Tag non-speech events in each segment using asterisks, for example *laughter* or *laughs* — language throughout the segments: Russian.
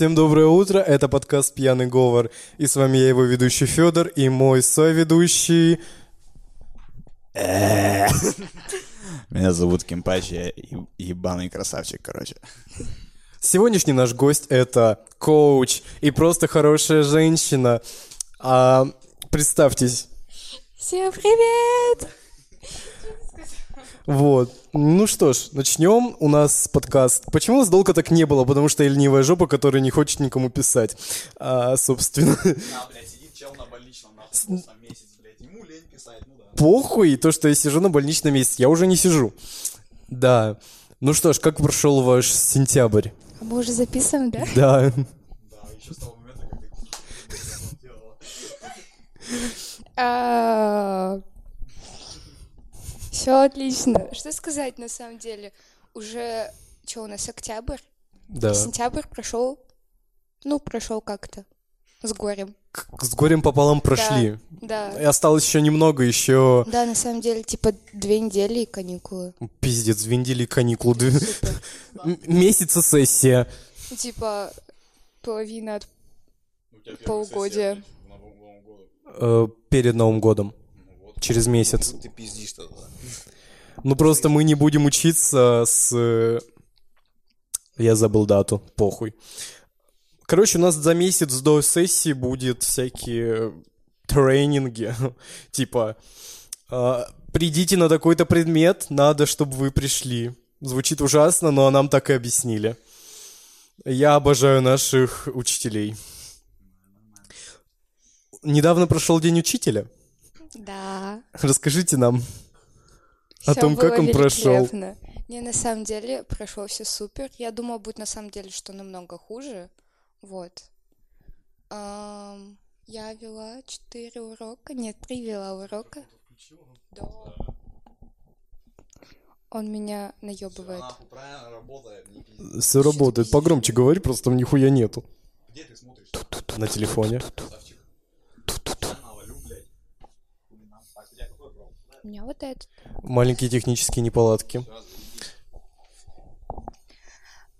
Всем доброе утро, это подкаст «Пьяный говор». И с вами я, его ведущий Федор, и мой соведущий... *laughs* Меня зовут Кимпачи, я еб- ебаный красавчик, короче. Сегодняшний наш гость — это коуч и просто хорошая женщина. А, представьтесь. Всем привет! Вот. Ну что ж, начнем. У нас подкаст. Почему у нас долго так не было? Потому что я ленивая жопа, которая не хочет никому писать. А, собственно, А, *laughs* блядь, сидит чел на больничном, нахуй, месяц, блядь, ему лень писать, ну да. похуй то, что я сижу на больничном месте. Я уже не сижу. Да. Ну что ж, как прошел ваш сентябрь? А мы уже записываем, да? Да. Да, *laughs* еще с того момента, как ты делала. Все отлично. Что сказать на самом деле? Уже что у нас октябрь? Да. Сентябрь прошел. Ну, прошел как-то. С горем. К- С горем пополам прошли. Да. И осталось еще немного, еще Да, на самом деле, типа две недели и каникулы. пиздец, две недели каникулы, Супер. м- месяца сессия. Типа половина от Полугодия. Э, перед Новым годом. Ну. Через месяц. Ты пиздишь тогда. Ну просто мы не будем учиться с... Я забыл дату, похуй. Короче, у нас за месяц до сессии будет всякие тренинги. *laughs* Типа, а, придите на такой-то предмет, надо, чтобы вы пришли. Звучит ужасно, но нам так и объяснили. Я обожаю наших учителей. Недавно прошел День учителя. Да. Расскажите нам. О Всё том, как он прошел. Не, на самом деле, прошло все супер. Я думала, будет на самом деле, что намного хуже. Вот. Ам, я вела четыре урока. Нет, три вела урока. Да. Он меня наебывает. Все работает. Погромче говори, просто там нихуя нету. Где ты смотришь? На телефоне. Красавчик. Я навалю, блядь. Хуйна. Так, у тебя какой брал? У меня вот этот. Маленькие технические неполадки.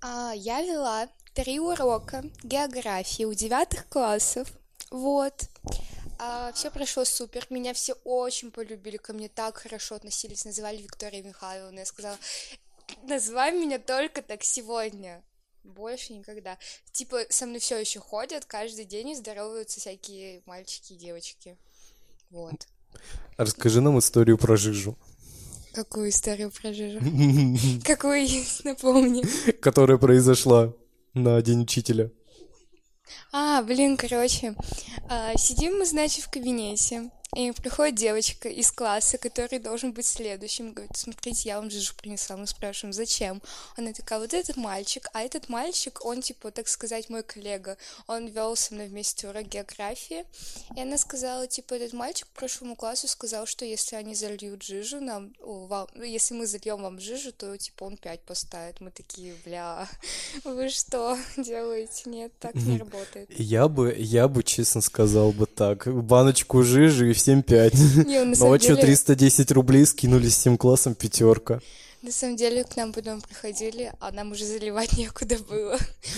А, я вела три урока географии у девятых классов. Вот. все прошло супер. Меня все очень полюбили, ко мне так хорошо относились, называли Виктория Михайловна. Я сказала, называй меня только так сегодня. Больше никогда. Типа, со мной все еще ходят каждый день здороваются всякие мальчики и девочки. Вот. Расскажи нам историю про жижу, Какую историю про жижу? *laughs* Какую есть, напомни. которая произошла на День учителя. А, блин, короче, а, сидим мы, значит, в кабинете, и приходит девочка из класса, который должен быть следующим, говорит, смотрите, я вам жижу принесла, мы спрашиваем, зачем? Она такая, вот этот мальчик, а этот мальчик, он, типа, так сказать, мой коллега, он вел со мной вместе урок географии, и она сказала, типа, этот мальчик прошлому классу сказал, что если они зальют жижу нам, о, вам, ну, если мы зальем вам жижу, то, типа, он 5 поставит. Мы такие, бля, *laughs* вы что делаете? Нет, так не работает. Я бы, я бы, честно сказал бы так. Баночку жижи и всем пять. Не, на Ну самом а что, деле, 310 рублей скинули всем классом пятерка. на самом деле к нам потом приходили, а нам уже заливать некуда было.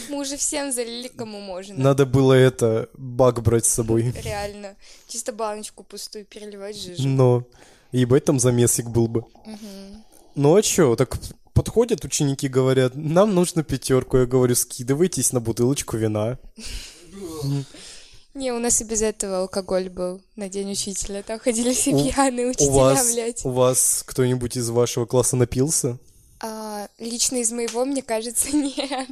Мы уже всем залили, кому можно. Надо было это, бак брать с собой. Реально. Чисто баночку пустую переливать жижу. Но, ебать, там замесик был бы. Ну а чё, так подходят ученики, говорят, нам нужно пятерку. Я говорю, скидывайтесь на бутылочку вина. *laughs* Не, у нас и без этого алкоголь был на день учителя. Там ходили все У- пьяные У учителя, вас, блядь. у вас кто-нибудь из вашего класса напился? А, лично из моего, мне кажется, *laughs* нет.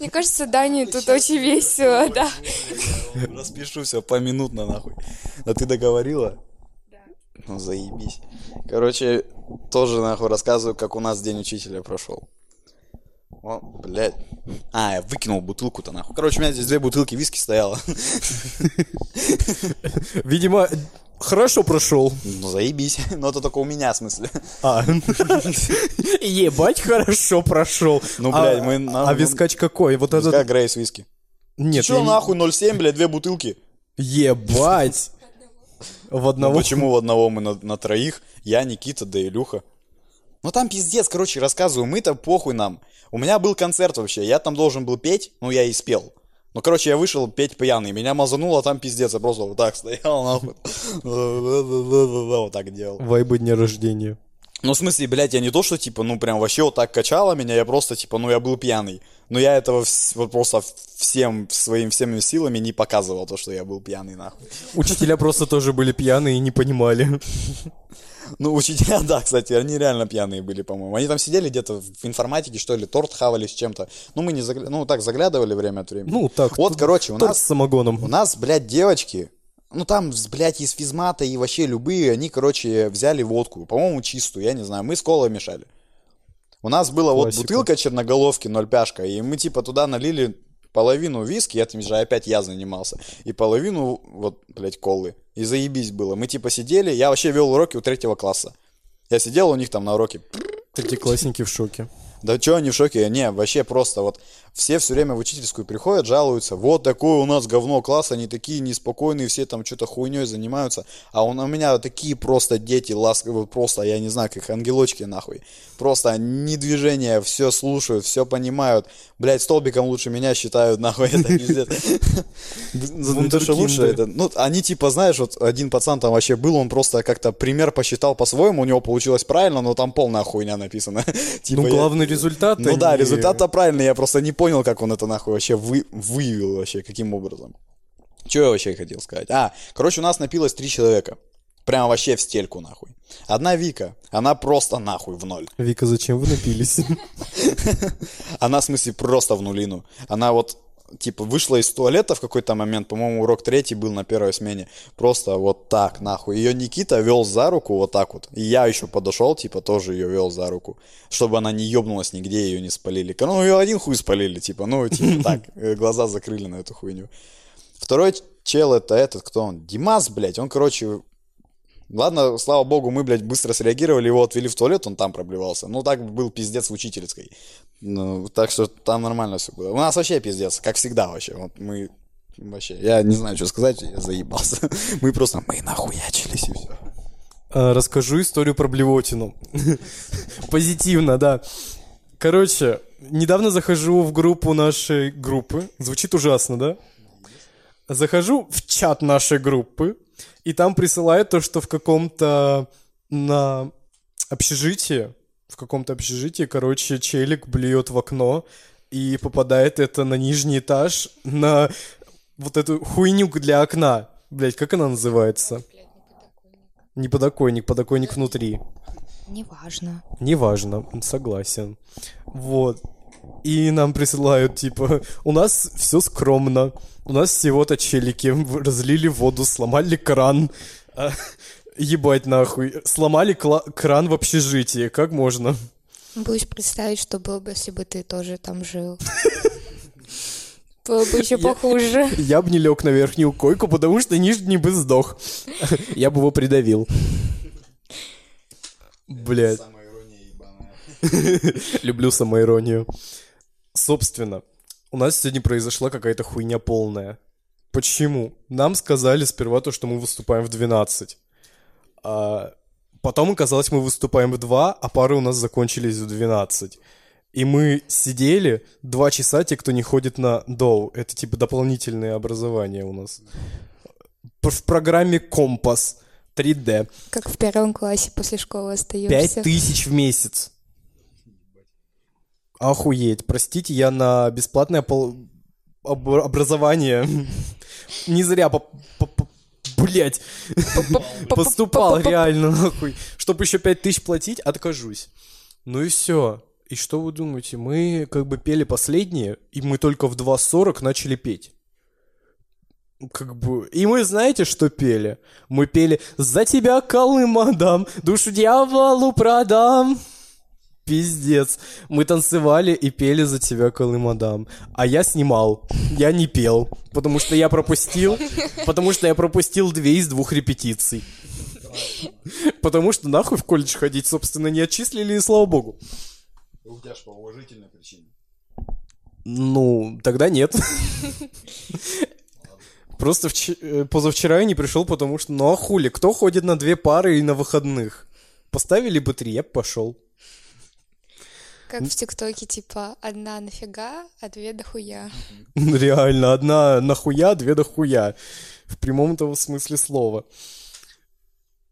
Мне кажется, Дане тут очень весело, да. Распишу все поминутно, нахуй. А ты договорила? Да. Ну, заебись. Короче, тоже, нахуй, рассказываю, как у нас День Учителя прошел. О, блядь. А, я выкинул бутылку-то, нахуй. Короче, у меня здесь две бутылки виски стояло. Видимо, хорошо прошел. Ну, заебись. Но это только у меня, в смысле. А. Ебать, хорошо прошел. Ну, А- блядь, мы... А ну, вискач какой? Вот этот... Грейс виски. Нет, Че нахуй 0,7, блядь, две бутылки? Ебать. В Ну, одного... почему у одного мы на троих? Я, Никита, да Илюха. Ну там пиздец, короче, рассказываю, мы-то похуй нам. У меня был концерт вообще, я там должен был петь, ну я и спел. Ну, короче, я вышел петь пьяный, меня мазануло, там пиздец, я просто вот так стоял, нахуй. *laughs* Вот так делал. Вайбы дня рождения. Ну, в смысле, блядь, я не то, что, типа, ну, прям вообще вот так качало меня, я просто, типа, ну, я был пьяный. Но я этого вот просто всем своим всеми силами не показывал, то, что я был пьяный, нахуй. Учителя просто тоже были пьяные и не понимали. *laughs* Ну, учителя, *laughs* да, кстати, они реально пьяные были, по-моему. Они там сидели где-то в информатике, что ли, торт хавали с чем-то. Ну, мы не загля... ну, так заглядывали время от времени. Ну, так. Вот, короче, у нас, с самогоном. у нас, блядь, девочки, ну, там, блядь, из физмата и вообще любые, они, короче, взяли водку, по-моему, чистую, я не знаю, мы с колой мешали. У нас была вот Классика. бутылка черноголовки, ноль пяшка, и мы, типа, туда налили половину виски, этим же опять я занимался, и половину, вот, блядь, колы. И заебись было. Мы, типа, сидели, я вообще вел уроки у третьего класса. Я сидел у них там на уроке. Третьеклассники в шоке. Да чё они в шоке? Не, вообще просто вот все все время в учительскую приходят, жалуются. Вот такое у нас говно класс, они такие неспокойные, все там что-то хуйней занимаются. А он, у меня такие просто дети ласковые, просто, я не знаю, как ангелочки нахуй. Просто ни движения, все слушают, все понимают. Блять, столбиком лучше меня считают, нахуй, это пиздец. Ну, то, что лучше, это, ну, они типа, знаешь, вот один пацан там вообще был, он просто как-то пример посчитал по-своему, у него получилось правильно, но там полная хуйня написана. *laughs* Типа Ну, главный результат. ну да, они- результат-то правильный, я просто не понял, как он это нахуй вообще вы, выявил вообще, каким образом. Что я вообще хотел сказать? А, короче, у нас напилось три человека. Прям вообще в стельку нахуй. Одна Вика, она просто нахуй в ноль. Вика, зачем вы напились? *laughs* Она, в смысле, просто в нулину. Она вот, типа, вышла из туалета в какой-то момент, по-моему, урок третий был на первой смене. Просто вот так, нахуй. Ее Никита вел за руку вот так вот. И я еще подошел, типа, тоже ее вел за руку. Чтобы она не ебнулась нигде, ее не спалили. Ну, ее один хуй спалили, типа, ну, типа, *laughs* так, э, глаза закрыли на эту хуйню. Второй чел, это этот, кто он? Димас, блядь, он, короче, Ладно, слава богу, мы, блядь, быстро среагировали, его отвели в туалет, он там проблевался. Ну, так был пиздец в учительской. Ну, так что там нормально все было. У нас вообще пиздец, как всегда вообще. Вот мы вообще, я не знаю, что сказать, я заебался. *laughs* Мы просто, мы нахуячились и все. А, Расскажу историю про блевотину. *laughs* Позитивно, да. Короче, недавно захожу в группу нашей группы. Звучит ужасно, да? Захожу в чат нашей группы, и там присылают то, что в каком-то на общежитии, в каком-то общежитии, короче, челик блюет в окно, и попадает это на нижний этаж, на вот эту хуйню для окна. Блять, как она называется? Не подоконник, подоконник внутри. Неважно. Неважно, согласен. Вот. И нам присылают, типа, у нас все скромно. У нас всего-то челики разлили воду, сломали кран. Ебать нахуй. Сломали кран в общежитии. Как можно? Боюсь представить, что было бы, если бы ты тоже там жил. Было бы еще Я- похуже. Я бы не лег на верхнюю койку, потому что нижний бы сдох. *laughs* Я бы его придавил. Блядь. *laughs* Люблю самоиронию. Собственно, у нас сегодня произошла какая-то хуйня полная. Почему? Нам сказали сперва то, что мы выступаем в 12. А потом оказалось, мы выступаем в 2, а пары у нас закончились в 12. И мы сидели два часа, те, кто не ходит на доу. Это типа дополнительное образование у нас. В программе Компас 3D. Как в первом классе после школы Пять остаешься. тысяч в месяц. Охуеть. Простите, я на бесплатное пол- об- образование *laughs* не зря по... по- Блять, поступал реально, нахуй. Чтобы еще пять тысяч платить, откажусь. Ну и все. И что вы думаете? Мы как бы пели последние, и мы только в 2.40 начали петь. Как бы... И мы знаете, что пели? Мы пели «За тебя Колым отдам, душу дьяволу продам». Пиздец. Мы танцевали и пели «За тебя Колым отдам». А я снимал. Я не пел. Потому что я пропустил... Потому что я пропустил две из двух репетиций. Потому что нахуй в колледж ходить, собственно, не отчислили, и слава богу. У тебя же по уважительной причине. Ну, тогда нет. Просто э, позавчера я не пришел, потому что, ну а хули, кто ходит на две пары и на выходных? Поставили бы три, я бы пошел. Как в ТикТоке, типа, одна нафига, а две дохуя. *laughs* Реально, одна нахуя, две дохуя. В прямом того смысле слова.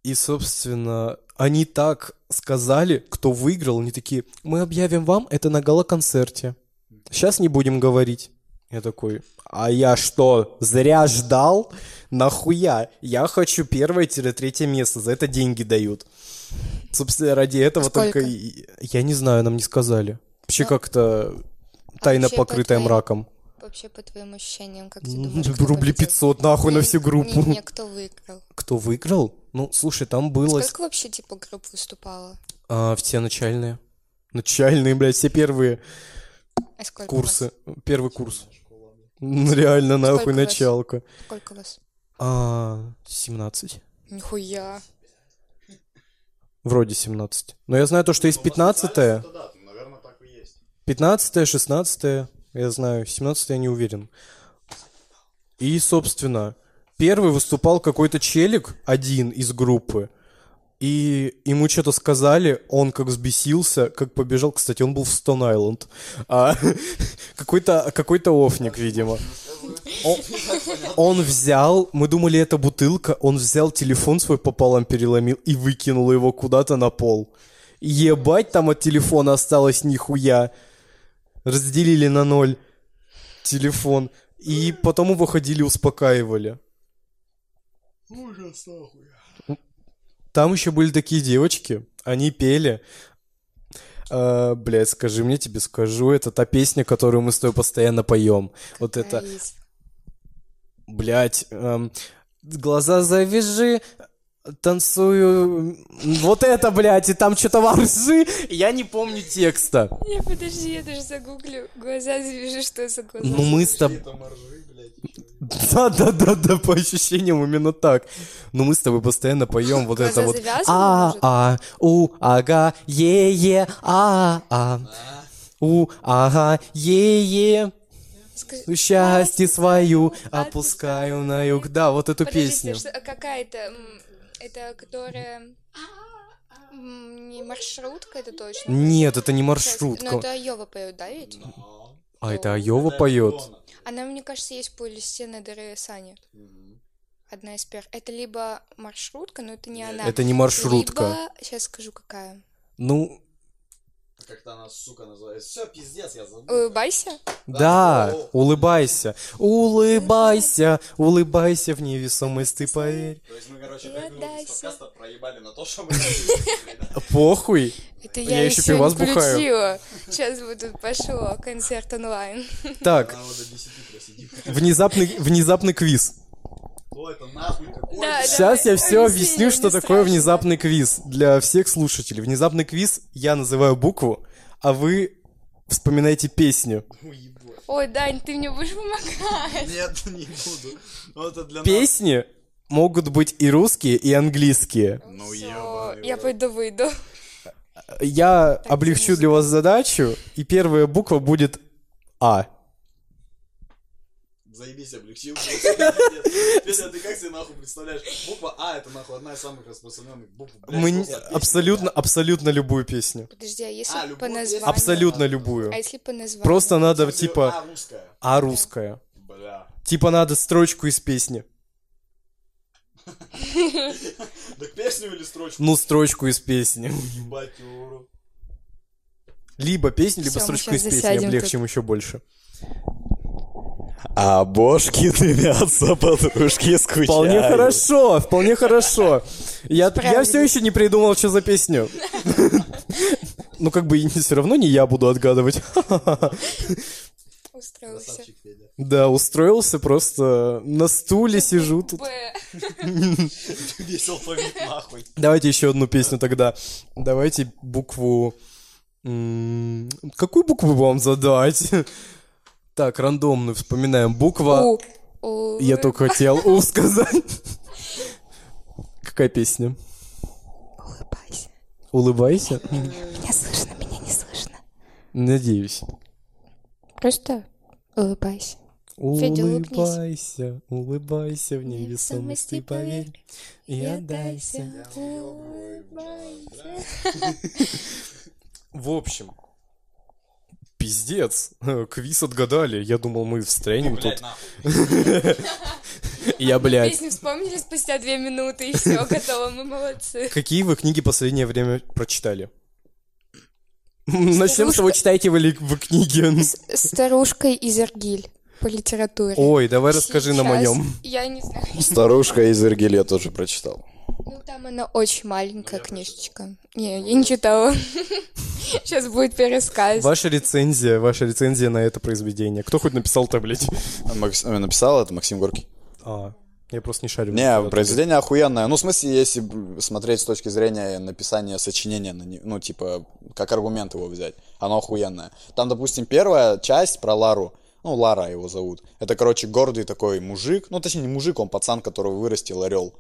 И, собственно, они так сказали, кто выиграл, они такие, мы объявим вам это на гала-концерте. Сейчас не будем говорить. Я такой, а я что, зря ждал? Нахуя? Я хочу первое-третье место, за это деньги дают. Собственно, ради этого Сколько? только... Я не знаю, нам не сказали. Вообще Ну, как-то тайно вообще, по покрытая твоим- мраком. Вообще, по твоим ощущениям, как ты думаешь, *laughs* победил? 500 нахуй на Не- всю группу. Не, не, кто выиграл. Кто выиграл? Ну, слушай, там было Сколько вообще, типа, групп выступало? а, все начальные. Начальные, блядь, все первые А сколько курсы. Первый курс. Ну, Реально, нахуй, Сколько вас? началка. вас? Сколько вас? А, 17. Нихуя. Вроде 17. Но я знаю то, что есть 15 Наверное, так и есть. 15 16 я знаю, 17 я не уверен. И, собственно, первый выступал какой-то челик, один из группы, и ему что-то сказали, он как взбесился, как побежал, кстати, он был в Island, А, *laughs* какой-то какой офник, видимо. Он, он взял, мы думали, это бутылка, он взял телефон свой пополам переломил и выкинул его куда-то на пол. Ебать, там от телефона осталось нихуя. Разделили на ноль телефон. И потом его ходили, успокаивали. Ужас, нахуй. Там еще были такие девочки, они пели. А, блядь, скажи мне, тебе скажу, это та песня, которую мы с тобой постоянно поем. Вот это, блядь, эм, глаза завяжи, танцую, вот это, блядь, и там что-то воржи, я не помню текста. Не, подожди, я даже загуглю. Глаза завяжи, что за глаза. Ну мы с тобой... Это моржи, блядь. Да-да-да-да, по ощущениям именно так. Но мы с тобой постоянно поем вот это вот завязаны, а может? а у ага е е а а у ага е е Скажи- счастье свою опускаю на юг. Да, вот эту песню. а какая это? Которая... Не маршрутка, это точно. Нет, это не маршрутка. Ну, это Айова поет, да, ведь? А это Айова поет. Она, мне кажется, есть по листе на дыре Сани. Одна из первых. Это либо маршрутка, но это не она. Это не маршрутка. Сейчас скажу, какая. Ну, Как-то она, сука, называется. Все, пиздец, я забыл. Улыбайся. да, улыбайся. Улыбайся, улыбайся в невесомость, ты поверь. То есть мы, короче, Я пять минут подкаста проебали на то, что мы. Похуй. Это Я я, еще еще пивас бухаю. включила. Сейчас будет пошло концерт онлайн. Так, Надо до 10 просидим. внезапный, внезапный квиз. Кто это нахуй какой? Да, Сейчас я давай, все объясни, объясню, что такое страшно. внезапный квиз для всех слушателей. Внезапный квиз я называю букву, а вы вспоминаете песню. Ой, Дань, ты мне будешь помогать. Нет, *laughs* не буду. Ну, это для нас. Песни могут быть и русские, и английские. Ну, я рот. пойду выйду. Я облегчу для вас задачу, и первая буква будет А. Заебись, облегчил. *laughs* Петя, ты как себе нахуй представляешь? Буква А это нахуй одна из самых распространенных букв. блядь, Мы песня, абсолютно, абсолютно любую песню. Подожди, а если А, по названию? Абсолютно любую. А если по названию? Просто надо, смысле, типа, А русская. А русская. Бля. Типа надо строчку из песни. *laughs* Так песню или строчку? Ну, строчку из песни. Либо песню, либо строчку из песни. Облегчим еще больше. А бошки дымятся, *laughs* подружки скучают. Вполне хорошо, вполне хорошо. Я, я все еще не придумал, что за песню. *laughs* Ну, как бы и все равно не я буду отгадывать. Устроился. Да, устроился просто на стуле сижу тут. Б. Весь алфавит нахуй. Давайте еще одну песню тогда. Давайте букву... Какую букву вам задать? Так, рандомную вспоминаем. Буква... У. У. Я только хотел У сказать. Какая песня? Улыбайся. Улыбайся? Меня слышно, меня не слышно. Надеюсь. Просто улыбайся. Улыбайся, улыбайся в невесомости, поверь. И отдайся. Улыбайся. *laughs* В общем, Пиздец. *laughs* Квиз отгадали. Я думал, мы встрянем тут. *laughs* Я, блядь. Песню вспомнили спустя две минуты, и все, готово, мы молодцы. Какие вы книги последнее время прочитали? Начнем с того, читаете вы вы книги. Старушка из Иргиль по литературе. Ой, давай расскажи нам о нем. Я не знаю. Старушка из Иргиль я тоже прочитал. Ну, там она очень маленькая книжечка. Не, я не читала. *laughs* Сейчас будет пересказ. Ваша рецензия, ваша рецензия на это произведение. Кто хоть написал-то, блядь? Макс- э, Написал это Максим Горький. А, я просто не шарю. Не, произведение охуенное. Ну, в смысле, если смотреть с точки зрения написания сочинения, ну, типа, как аргумент его взять, оно охуенное. Там, допустим, первая часть про Лару, ну, Лара его зовут. Это, короче, гордый такой мужик, ну, точнее, не мужик, он пацан, которого вырастил орел.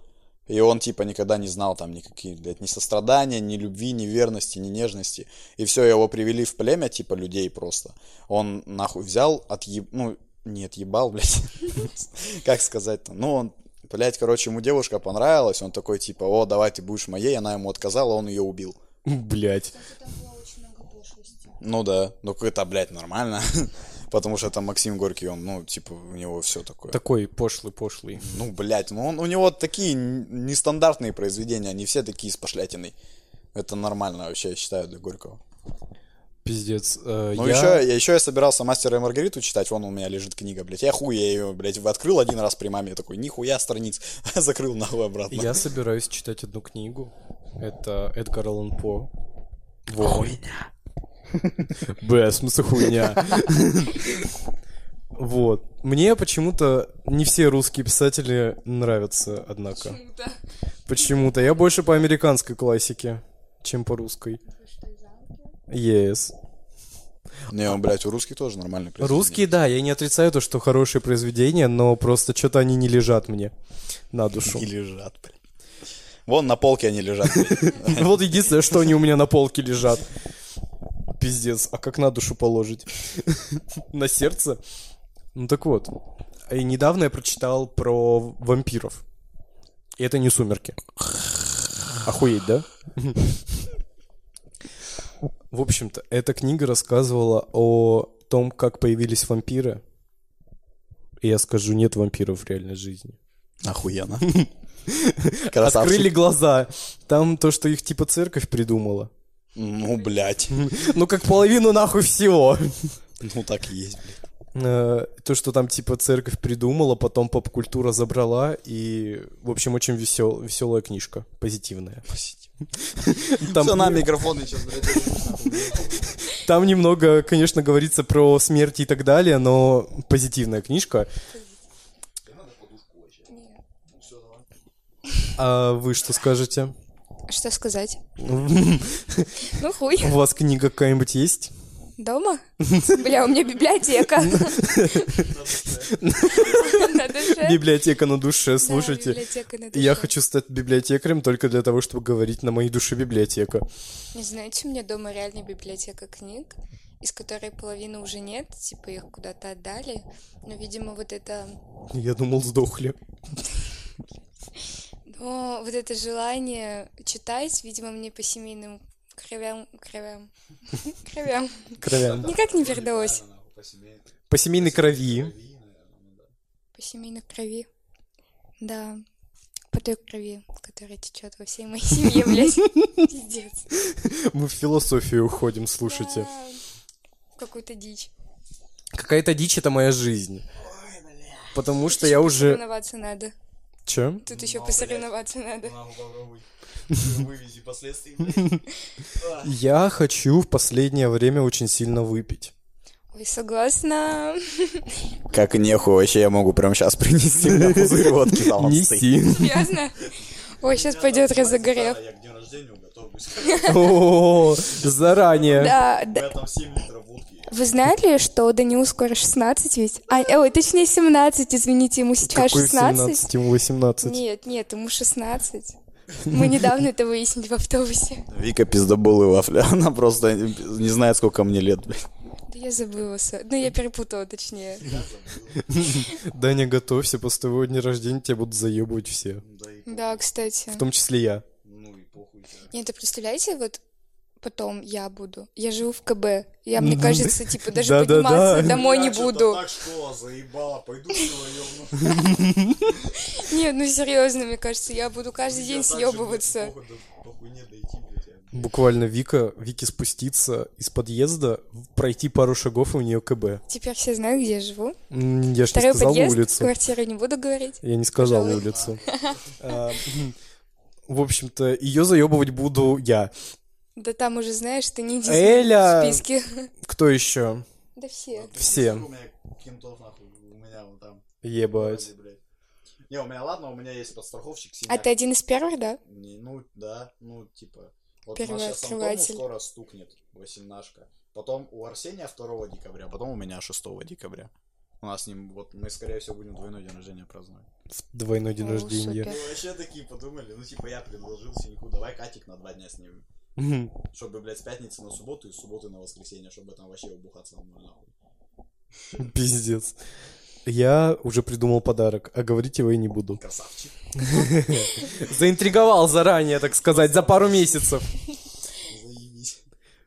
И он, типа, никогда не знал там никаких, блядь, ни сострадания, ни любви, ни верности, ни нежности. И все, его привели в племя, типа, людей просто. Он, нахуй, взял, отъеб... Ну, не отъебал, *laughs* блядь. Как сказать-то? Ну, он, блядь, короче, ему девушка понравилась, он такой, типа, о, давай ты будешь моей, она ему отказала, он ее убил. Блядь. Ну да, ну это, блядь, нормально. *laughs* Потому что это Максим Горький, он, ну, типа, у него все такое. Такой пошлый-пошлый. Ну, блядь, ну он, у него такие нестандартные произведения, они все такие с пошлятиной. Это нормально вообще, я считаю, для Горького. Пиздец. Э, Ну, я- еще, я, еще я собирался «Мастера и Маргариту» читать, вон у меня лежит книга, блядь. Я хуй, я ее, блядь, открыл один раз при маме, я такой, нихуя страниц, *laughs* закрыл нахуй обратно. Я собираюсь читать одну книгу. Это Эдгар Аллан По. Хуйня. *laughs* Б, в смысле хуйня. *laughs* Вот. Мне почему-то не все русские писатели нравятся, однако. Почему-то. Я больше по американской классике, чем по русской. Yes. Не, он, блядь, у русских тоже нормальный произведение. Русские, да, я не отрицаю то, что хорошие произведения, но просто что-то они не лежат мне на душу. Не лежат, блядь. Вон на полке они лежат. *laughs* Вот единственное, что они у меня на полке лежат. Пиздец, а как на душу положить? *laughs* На сердце? Ну так вот. И недавно я прочитал про вампиров. И это не сумерки. Охуеть, да? В общем-то, эта книга рассказывала о том, как появились вампиры. И я скажу, нет вампиров в реальной жизни. Охуенно. *laughs* Открыли глаза. Там то, что их типа церковь придумала. Ну, блядь. *laughs* Ну, как половину нахуй всего. Ну, так и есть, блядь. Э, То, что там типа церковь придумала, потом поп-культура забрала, и, в общем, очень весел, веселая книжка, позитивная. Там, Все, на микрофоны сейчас, блядь. *laughs* там немного, конечно, говорится про смерть и так далее, но позитивная книжка. А вы что скажете? Что сказать? *laughs* Ну, хуй. У вас книга какая-нибудь есть? Дома? Бля, у меня библиотека. Библиотека на душе, слушайте. Я хочу стать библиотекарем только для того, чтобы говорить на моей душе библиотека. Не знаете, у меня дома реально библиотека книг, из которой половины уже нет, типа их куда-то отдали. Но, видимо, вот это... Я думал, сдохли. *laughs* Но вот это желание читать, видимо, мне по семейным кровям... Кровям... *laughs* Кровям. Кровян. Никак не передалось. По семейной крови. По семейной крови. Да. По той крови, которая течет во всей моей семье, *laughs* блядь. Пиздец. Мы в философию уходим, слушайте. Какую-то дичь. Какая-то дичь это моя жизнь. Потому что я уже... Надо. Че? Тут еще посоревноваться надо. *laughs* Вывези последствия. *laughs* Я хочу в последнее время очень сильно выпить. Ой, согласна. *laughs* Как нехуй вообще я могу прямо сейчас принести мне пузырь водки. Неси. Серьезно? Ой, сейчас пойдет разогрев. Я к дню рождения *laughs* О, заранее. Да, да. там 7 литров водки. Вы знали, что Данилу скоро 16 ведь? А, ой, точнее 17, извините, ему сейчас Какой 16. 17, ему 18. Нет, нет, ему 16. Мы недавно это выяснили в автобусе. Вика пиздобол и вафля. *laughs* Она просто не знает, сколько мне лет, блядь. Да я забыла. Ну, я перепутала, точнее. Даня, готовься, после твоего дня рождения тебя будут заебывать все. Да, кстати. В том числе я. Нет, а представляете, вот потом я буду. Я живу в КБ. Я, мне кажется, типа, даже подниматься домой не буду. так школа заебала, пойду. *laughs* Нет, ну серьезно, мне кажется, я буду каждый день же, съебываться. Буквально Вика, Вики спуститься из подъезда, пройти пару шагов, и у нее КБ. Теперь все знают, где я живу. Я ж не Второй сказал подъезд, улицу. квартиру не буду говорить. Я не сказал улицу. *laughs* А, В общем-то, ее заебывать буду я. Да там уже знаешь, ты не Эля! в списке. Кто еще? Да все. Все. У меня кентов, нахуй, у меня вон там. Ебать. Не, у меня ладно, у меня есть подстраховщик А синяк. ты один из первых, да? Не, ну, да, ну, типа... Вот Первый у нас сейчас Антону скоро стукнет восемнашка. Потом у Арсения 2 декабря, потом у меня 6 декабря. У нас с ним, вот, мы, скорее всего, будем двойной день рождения праздновать. В Двойной день О, рождения. Мы вообще такие подумали, ну, типа, я предложил Синьку, давай Катик на два дня снимем. Мгм. Чтобы, блядь, с пятницы на субботу и с субботы на воскресенье, чтобы там вообще убухаться нахуй. *laughs* Пиздец. Я уже придумал подарок, а говорить его я не буду. Красавчик. *laughs* Заинтриговал заранее, так сказать, за пару месяцев. *laughs*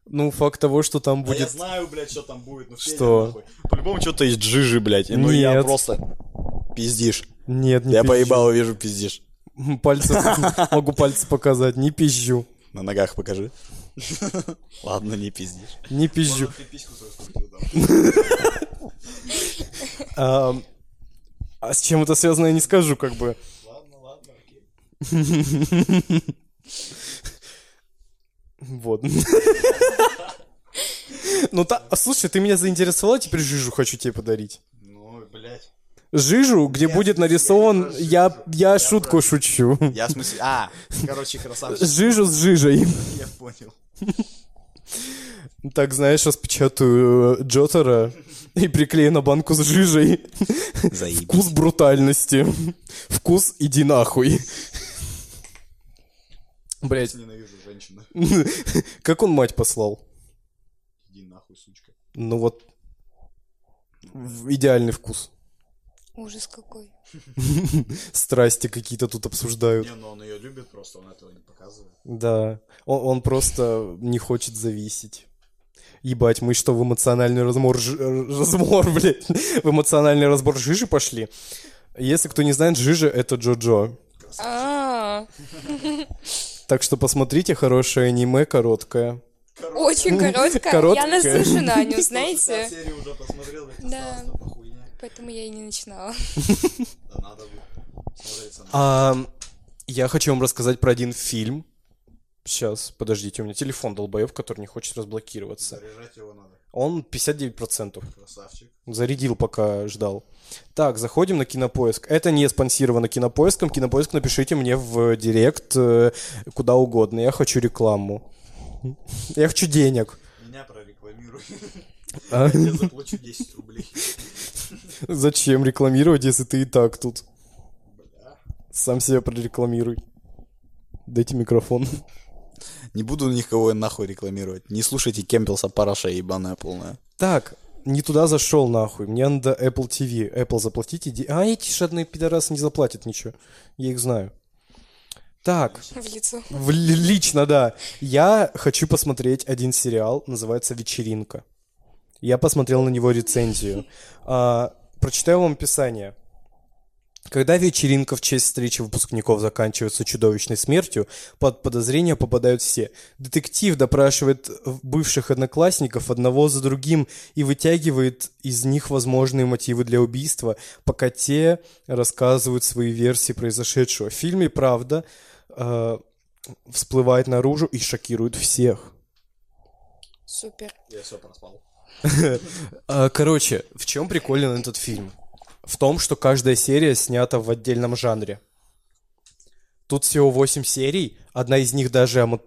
Ну, факт того, что там А я будет... знаю, блядь, что там будет. Ну, Федя, Что? По-любому что-то есть джижи, блядь. и Ну, я Нет. просто пиздишь. Нет, не Я пизжу. поебал, вижу, пиздишь. Пальцы... *laughs* Могу пальцы показать, не пизжу. На ногах покажи. *laughs* Ладно, не пиздишь. Не пизжу. да. *laughs* А с чем это связано, я не скажу, как бы. Ладно, ладно, окей. Вот. Ну, та... слушай, ты меня заинтересовала, теперь жижу хочу тебе подарить. Ну, блядь. Жижу, где Нет, будет нарисован... Я, я Я шутку про- шучу. Я в смысле... А, короче, красавчик. Жижу с жижей. Я понял. Так, знаешь, распечатаю э, Джотера и приклею на банку с жижей. Заебись. Вкус брутальности. Вкус иди нахуй. Блять. *laughs* как он мать послал? Иди нахуй, сучка. Ну вот, идеальный вкус. Ужас какой. *laughs* Страсти какие-то тут обсуждают. Не, ну он ее любит просто, он этого не показывает. Да, он, он просто не хочет зависеть. Ебать, мы что, в эмоциональный разбор, жи- э, разбор, *laughs* блядь, в эмоциональный разбор жижи пошли? Если кто не знает, жижа — это Джо-Джо. Так что посмотрите хорошее аниме, короткое. очень *laughs* короткая. Короткая. Я наслышу на Аню, 160 знаете? уже посмотрел, Да. Поэтому я и не начинала. *laughs* Да надо будет смотреться на... А, я хочу вам рассказать про один фильм. Сейчас, подождите, у меня телефон долбоев, который не хочет разблокироваться. Заряжать его надо. Он 59%. Красавчик. Зарядил, пока ждал. Так, заходим на Кинопоиск. Это не спонсировано Кинопоиском. Кинопоиск напишите мне в директ э, куда угодно. Я хочу рекламу. *laughs* Я хочу денег. Меня прорекламируй. А? *laughs* Я заплачу 10 рублей. *laughs* Зачем рекламировать, если ты и так тут? Бля. Сам себя прорекламируй. Дайте микрофон. Не буду никого нахуй рекламировать. Не слушайте Кемпелса, параша ебаная полная. Так, не туда зашел нахуй. Мне надо Apple TV. Apple заплатите. де- А эти жадные пидорасы не заплатят ничего. Я их знаю. Так, В лицо. в- лично, да. Я хочу посмотреть один сериал, называется «Вечеринка». Я посмотрел на него рецензию. А, прочитаю вам описание. Когда вечеринка в честь встречи выпускников заканчивается чудовищной смертью, под подозрение попадают все. Детектив допрашивает бывших одноклассников одного за другим и вытягивает из них возможные мотивы для убийства, пока те рассказывают свои версии произошедшего. В фильме «Правда» э, всплывает наружу и шокирует всех. Супер. Я все проспал. А, *laughs* Короче, в чем приколен этот фильм? В том, что каждая серия снята в отдельном жанре. Тут всего 8 серий, одна из них даже эмо-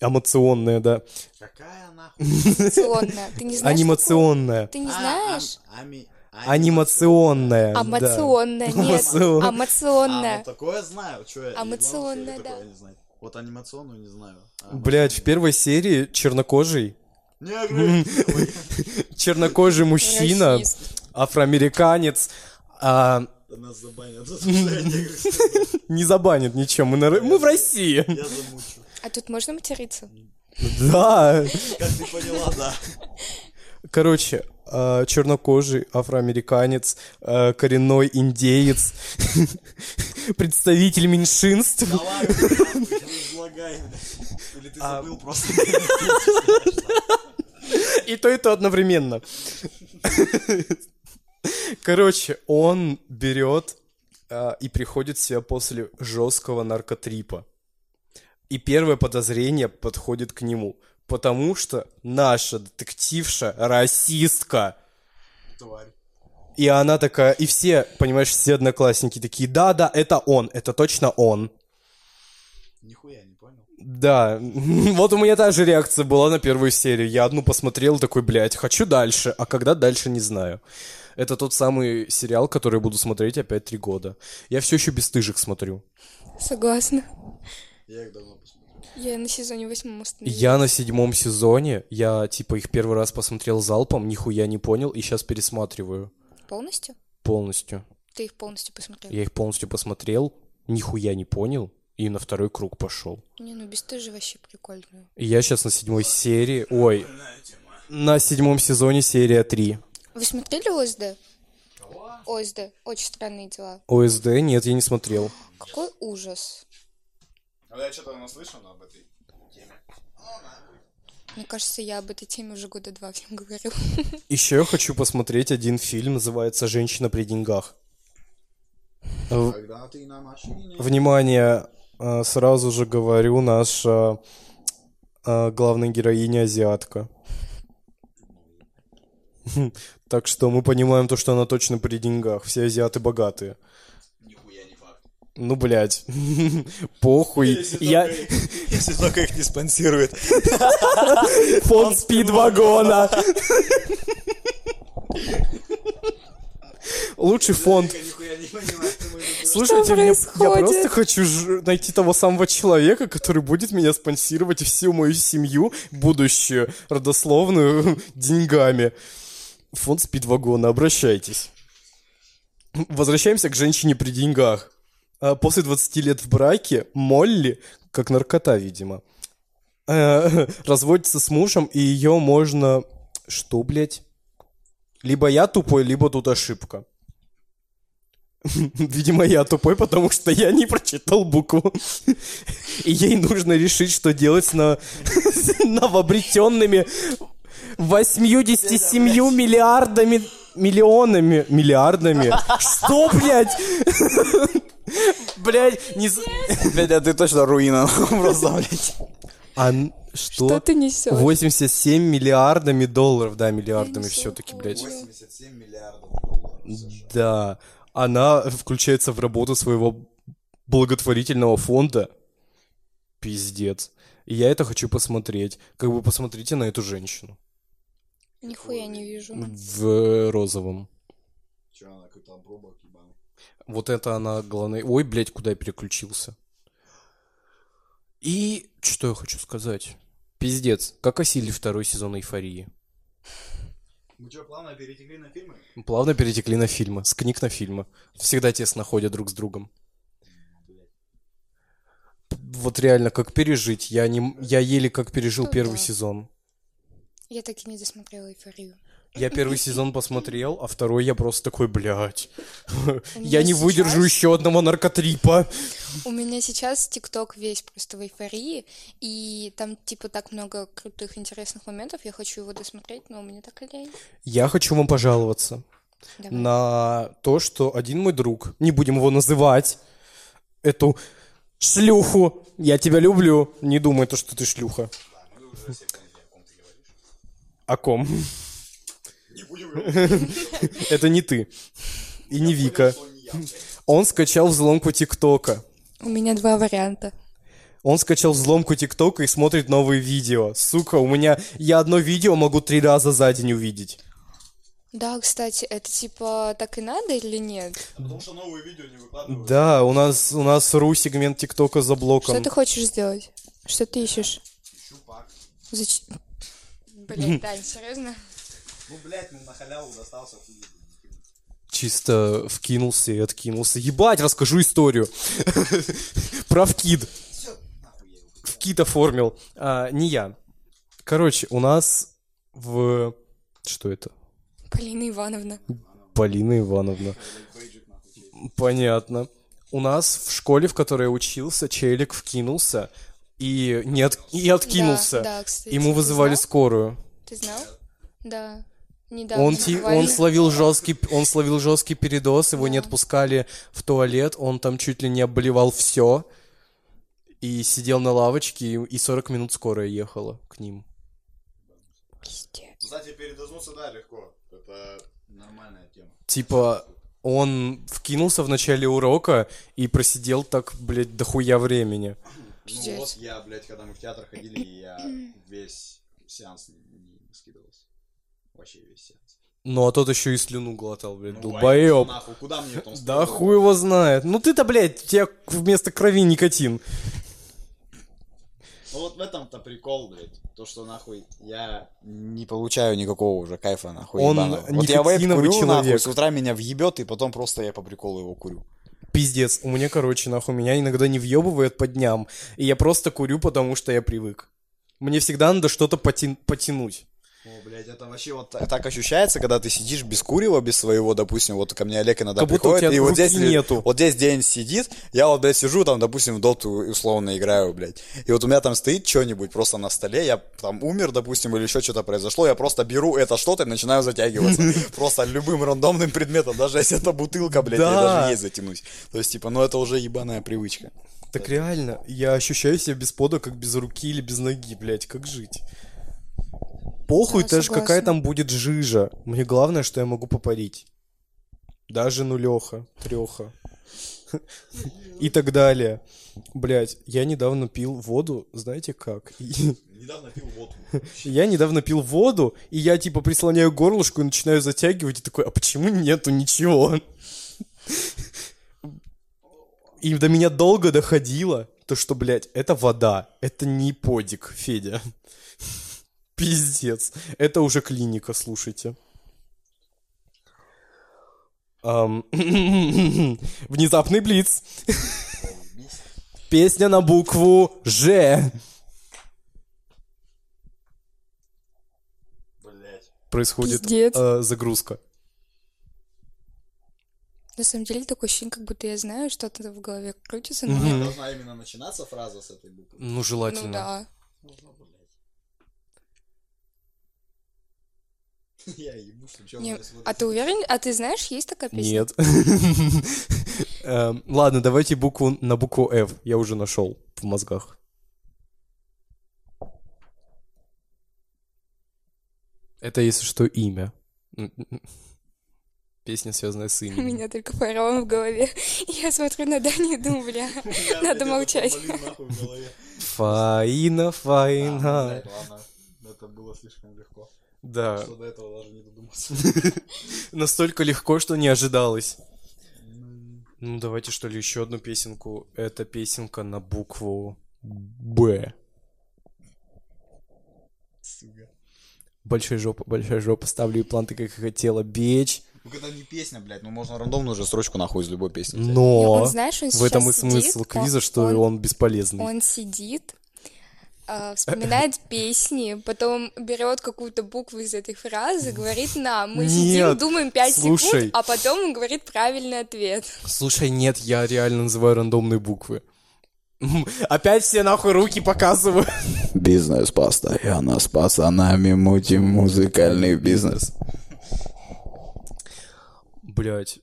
эмоционная, да. Какая нахуй? Анимационная. Ты не знаешь? Анимационная. Ты не А, знаешь? ам- ами- Анимационная. да. Амационная, нет. Амацион- А, Амационная. такое знаю. Что я? Амационная, да. такое не знаю. Вот анимационную не знаю. А, Блять, в первой серии чернокожий, *laughs* чернокожий мужчина, афроамериканец, а, Нас забанят. не забанит ничем. Мы, на Ро- мы в России. Я замучу. А тут можно материться? Да. Как ты поняла, да. Короче, э, чернокожий афроамериканец, э, коренной индеец, *laughs* представитель меньшинств. Давай, излагай. Или ты забыл просто. И то, и то одновременно. Короче, он берет а, и приходит в себя после жесткого наркотрипа. И первое подозрение подходит к нему. Потому что наша детективша расистка. Тварь. И она такая, и все, понимаешь, все одноклассники такие, да-да, это он, это точно он. Нихуя не понял. Да, *laughs* вот у меня та же реакция была на первую серию. Я одну посмотрел, такой, блядь, хочу дальше, а когда дальше, не знаю. Это тот самый сериал, который буду смотреть опять три года. Я все еще бесстыжих смотрю. Согласна. Я их давно посмотрел. Я на сезоне восьмом остановилась. Я на седьмом сезоне, я типа их первый раз посмотрел залпом, нихуя не понял, и сейчас пересматриваю Полностью? полностью. Ты их полностью посмотрел? Я их полностью посмотрел, нихуя не понял, и на второй круг пошел. Не, ну бесстыжие вообще прикольные. И я сейчас на седьмой серии, ой, на седьмом сезоне серия 3. Вы смотрели ОСД? ОСД. Очень странные дела. ОСД нет, я не смотрел. Какой ужас. А я что-то наслышан об этой теме. Мне кажется, я об этой теме уже года два всем говорю. *laughs* Еще я хочу посмотреть один фильм, называется «Женщина при деньгах». В- Когда ты на машине. Внимание, э, сразу же говорю, наша э, главная героиня азиатка. *laughs* Так что мы понимаем то, что она точно при деньгах. Все азиаты богатые. Нихуя не факт. Ну, блядь. *laughs* Похуй. Я... Если только их не спонсирует. *laughs* Фонд спидвагона. Лучший фонд. Слушайте, мне- я просто хочу ж- найти того самого человека, который будет меня спонсировать и всю мою семью, будущую, родословную, *laughs* деньгами. Фонд спидвагона, обращайтесь. Возвращаемся к женщине при деньгах. А, После 20 лет в браке Молли, как наркота, видимо, э, *laughs* разводится с мужем, и ее можно... Что, блядь? Либо я тупой, либо тут ошибка. *laughs* Видимо, я тупой, потому что я не прочитал букву. *laughs* И ей нужно решить, что делать с на... новообретенными 87 миллиардами... Миллионами... Миллиардами? Что, блядь? Блядь, не... Блядь, а ты точно руина. *laughs* Просто, блядь. А что? Что ты несешь? 87 миллиардами долларов, да, миллиардами все-таки, блядь. хуйню. 87 миллиардов долларов. Да, она включается в работу своего благотворительного фонда. Пиздец. И я это хочу посмотреть. Как бы посмотрите на эту женщину. Нихуя не вижу. В розовом. Че, она какой-то обрубок ебаный. Вот это она главная... Ой, блядь, куда я переключился. И что я хочу сказать? Пиздец, как осилили второй сезон эйфории. Мы что, плавно перетекли на фильмы? Плавно перетекли на фильмы, с книг на фильмы. Всегда тесно ходят друг с другом. Вот реально, как пережить? Я, не, я еле как пережил Ну первый да. сезон. Я так и не досмотрела эйфорию. Я первый сезон посмотрел, а второй я просто такой, блядь. Я не выдержу еще одного наркотрипа. У меня сейчас ТикТок весь просто в эйфории, и там типа так много крутых, интересных моментов. Я хочу его досмотреть, но у меня так лень. Я хочу вам пожаловаться Давай. на то, что один мой друг, не будем его называть, эту шлюху, я тебя люблю, не думай то, что ты шлюха. О ком? *laughs* Это не ты. И не Вика. Он скачал взломку ТикТока. У меня два варианта. Он скачал взломку ТикТока и смотрит новые видео. Сука, у меня... Я одно видео могу три раза за день увидеть. Да, кстати, это типа так и надо или нет? Потому что новые видео не выкладывают. Да, у нас, у нас ру сегмент ТикТока за блоком. Что ты хочешь сделать? Что ты ищешь? Чупак. Зачем? Блин, *laughs* Дань, серьезно? Ну, блядь, ну на халяву достался хуй. Чисто вкинулся и откинулся. Ебать, расскажу историю. *laughs* Про вкид. Вкид оформил. А, не я. Короче, у нас в... Что это? Полина Ивановна. Полина Ивановна. Понятно. У нас в школе, в которой я учился, челик вкинулся и, не от... и откинулся. Да, да, кстати. Ему Ты вызывали знал? скорую. Ты знал? Да. Недавно Он, ти- он словил жесткий, он словил жесткий передоз, его не отпускали в туалет, он там чуть ли не обливал все и сидел на лавочке, и, и 40 минут скорая ехала к ним. Пиздец. Кстати, передознуться, да, легко. Это нормальная тема. Типа, он вкинулся в начале урока и просидел так, блядь, дохуя времени. Пиздец. Ну вот я, блядь, когда мы в театр ходили, я *clears throat* весь сеанс не, не скидывался. Вообще весь сеанс. Ну, а тот еще и слюну глотал, блядь, Ну, долбоеб. а нахуй, куда мне там Да хуй его знает. Ну ты-то, блядь, у тебя вместо крови никотин. Ну вот в этом-то прикол, блядь. То, что нахуй я не получаю никакого уже кайфа, нахуй. Он ебаного. Вот я вейп курю, нахуй, человек. с утра меня въебет, и потом просто я по приколу его курю. Пиздец, у меня, короче, нахуй, меня иногда не въебывает по дням, и я просто курю, потому что я привык. Мне всегда надо что-то потя- потянуть. О, блядь, это вообще вот та- так ощущается, когда ты сидишь без курева, без своего, допустим, вот ко мне Олег иногда Как будто у приходит, тебя и вот здесь, нету. вот здесь день сидит, я вот, блядь, сижу там, допустим, в доту условно играю, блядь, и вот у меня там стоит что-нибудь просто на столе, я там умер, допустим, или еще что-то произошло, я просто беру это что-то и начинаю затягиваться, *laughs* просто любым рандомным предметом, даже если это бутылка, блядь, я Да. даже ей затянусь. То есть, типа, ну это уже ебаная привычка. Так реально, я ощущаю себя без пода, как без руки или без ноги, блядь, как жить? Похуй, Да, даже какая там будет жижа. Мне главное, что я могу попарить. Даже нулеха, треха. И так далее. Блять, я недавно пил воду, знаете как? Недавно пил водку. Я недавно пил воду, и я типа прислоняю горлышку и начинаю затягивать, и такой, а почему нету ничего? И до меня долго доходило, то что, блядь, это вода, это не подик, Федя. Пиздец. Это уже клиника, слушайте. *laughs* Внезапный блиц. Песня на букву Ж. Происходит э, загрузка. На самом деле такое ощущение, как будто я знаю, что-то в голове крутится, но Должна именно начинаться фраза с этой буквы. Ну, Ну желательно. да. *laughs* Я ебу, что у А ты уверен? А ты знаешь, есть такая песня? Нет. *laughs* Эм, Ладно, давайте букву на букву F. Я уже нашел в мозгах. Это, если что, имя. *laughs* Песня, связанная с У именем. меня только фараон в голове. Я смотрю на Даню и думаю, бля, надо молчать. Фаина, Фаина. Это было слишком легко. Да, Что до этого даже не додумался. *laughs* настолько легко, что не ожидалось. Ну, давайте, что ли, еще одну песенку. Это песенка на букву Б. Сука. Большая жопа, большая жопа. Ставлю и планты, как и хотела. Бечь. Ну это не песня, блядь, ну можно рандомную уже строчку нахуй из любой песни. взять. Но он, знаешь, он в этом и смысл сидит, квиза, что он- он бесполезный. Он сидит, вспоминает *laughs* песни, потом берет какую-то букву из этой фразы, говорит нам. Мы сидим, Нет, думаем 5 слушай. секунд, а потом он говорит правильный ответ. Слушай, нет, я реально называю рандомные буквы. *laughs* Опять все нахуй руки показываю. Бизнес постоянно с пацанами мутим музыкальный бизнес. Блять.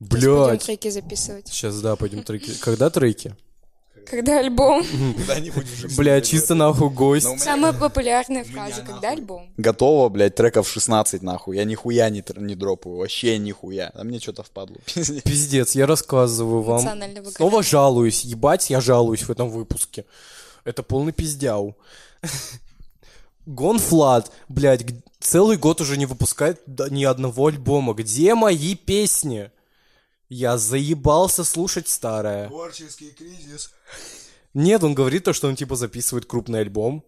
Сейчас пойдем Блять. треки записывать. Сейчас, да, пойдем треки. Когда треки? Когда альбом? Когда-нибудь Блять, чисто нахуй гость. У меня- Самая популярная фраза. Когда альбом? Готово, блядь, треков 16, нахуй. Я нихуя не, тр- не дропаю, вообще нихуя. А мне что-то впадло. *laughs* Пиздец, я рассказываю вам. Национального Снова жалуюсь. Ебать, я жалуюсь в этом выпуске. Это полный пиздяу. *laughs* Гонфлад, блядь, г- целый год уже не выпускает да- ни одного альбома. Где мои песни? Я заебался слушать старое. Творческий кризис. Нет, он говорит то, что он типа записывает крупный альбом.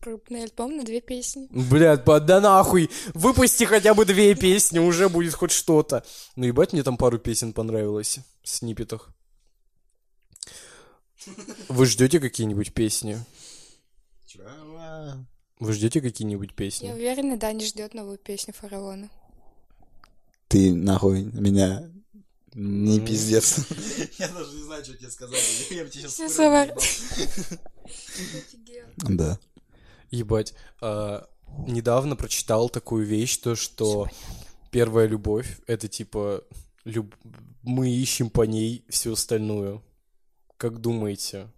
Крупный альбом на две песни. Блядь, да нахуй! Выпусти хотя бы две песни, уже будет хоть что-то. Ну ебать, мне там пару песен понравилось в сниппетах. Вы ждете какие-нибудь песни? Вы ждете какие-нибудь Я песни? уверена, Даня ждет новую песню фараона. Ты нахуй меня не М. пиздец. *laughs* Я даже не знаю, что тебе сказать. *laughs* Я бы тебе сейчас Да. Ебать. а, недавно прочитал такую вещь, то что первая любовь — это типа люб- мы ищем по ней всю остальную. Как думаете?